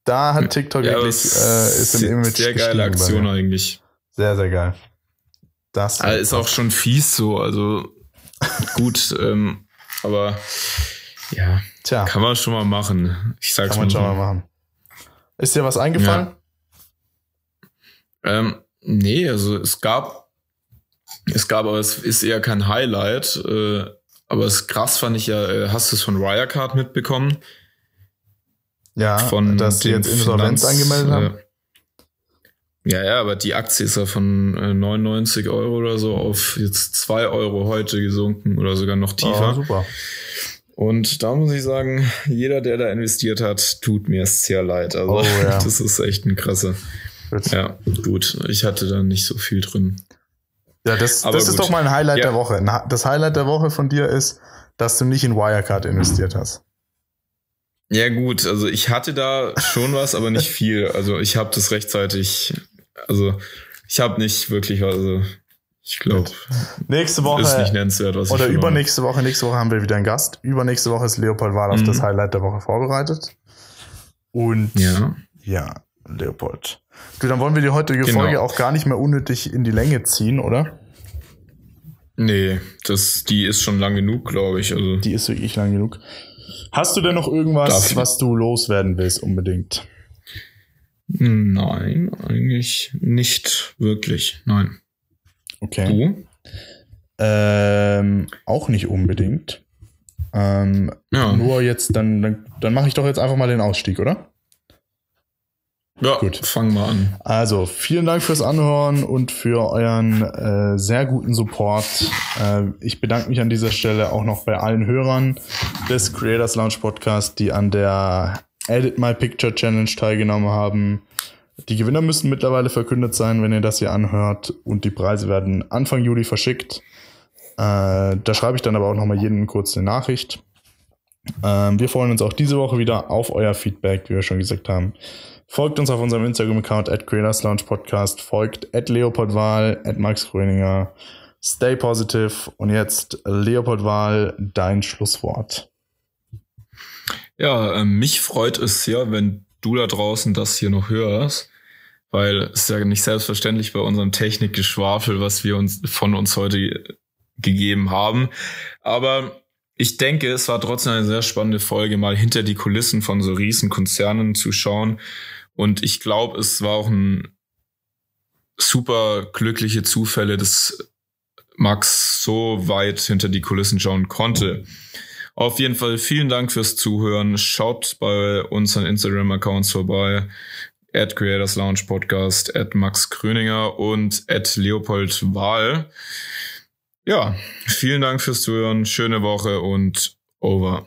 Da hat TikTok ja, wirklich äh, ist im Image sehr geile Aktion eigentlich. Sehr sehr geil. Das also ist auch schon fies so, also gut, ähm, aber ja, Tja. kann man schon mal machen. Ich sag's kann man schon mal machen. Ist dir was eingefallen? Ja. Ähm, nee, also es gab es gab, aber es ist eher kein Highlight, äh, aber es krass fand ich ja, äh, hast du es von Wirecard mitbekommen? Ja, von dass die jetzt Insolvenz angemeldet haben. Äh, ja, ja, aber die Aktie ist ja von äh, 99 Euro oder so auf jetzt 2 Euro heute gesunken oder sogar noch tiefer. Oh, super. Und da muss ich sagen, jeder, der da investiert hat, tut mir sehr leid. Also oh, ja. das ist echt ein krasser. Ja, gut. Ich hatte da nicht so viel drin. Ja, das, das ist doch mal ein Highlight ja. der Woche. Das Highlight der Woche von dir ist, dass du nicht in Wirecard investiert hast. Ja, gut, also ich hatte da schon was, aber nicht viel. Also ich habe das rechtzeitig, also ich habe nicht wirklich, also ich glaube, nächste Woche ist nicht nennenswert, was oder übernächste Woche. Nächste Woche haben wir wieder einen Gast. Übernächste Woche ist Leopold Wahl auf mhm. das Highlight der Woche vorbereitet. Und ja, ja Leopold. Du, dann wollen wir die heutige genau. Folge auch gar nicht mehr unnötig in die Länge ziehen, oder? Nee, das, die ist schon lang genug, glaube ich. Also. Die ist wirklich lang genug. Hast du denn noch irgendwas, was du loswerden willst unbedingt? Nein, eigentlich nicht wirklich. Nein. Okay. Du? Ähm, auch nicht unbedingt. Ähm, ja. Nur jetzt, dann, dann, dann mache ich doch jetzt einfach mal den Ausstieg, oder? Ja, gut. Fangen wir an. Also, vielen Dank fürs Anhören und für euren äh, sehr guten Support. Äh, ich bedanke mich an dieser Stelle auch noch bei allen Hörern des Creators Lounge Podcast, die an der Edit My Picture Challenge teilgenommen haben. Die Gewinner müssen mittlerweile verkündet sein, wenn ihr das hier anhört. Und die Preise werden Anfang Juli verschickt. Äh, da schreibe ich dann aber auch nochmal jeden kurz eine Nachricht. Ähm, wir freuen uns auch diese Woche wieder auf euer Feedback, wie wir schon gesagt haben. Folgt uns auf unserem Instagram-Account at Creators Lounge Podcast, folgt at Leopold Wahl, at Max Gröninger. Stay positive und jetzt Leopold Wahl, dein Schlusswort. Ja, äh, mich freut es sehr, wenn du da draußen das hier noch hörst, weil es ist ja nicht selbstverständlich bei unserem Technikgeschwafel, was wir uns von uns heute gegeben haben. Aber ich denke, es war trotzdem eine sehr spannende Folge, mal hinter die Kulissen von so riesen Konzernen zu schauen und ich glaube, es war auch ein super glückliche Zufälle, dass Max so weit hinter die Kulissen schauen konnte. Auf jeden Fall vielen Dank fürs Zuhören. Schaut bei unseren Instagram-Accounts vorbei. At Creators Lounge Podcast, at Max Kröninger und at Leopold Wahl. Ja, vielen Dank fürs Zuhören. Schöne Woche und over.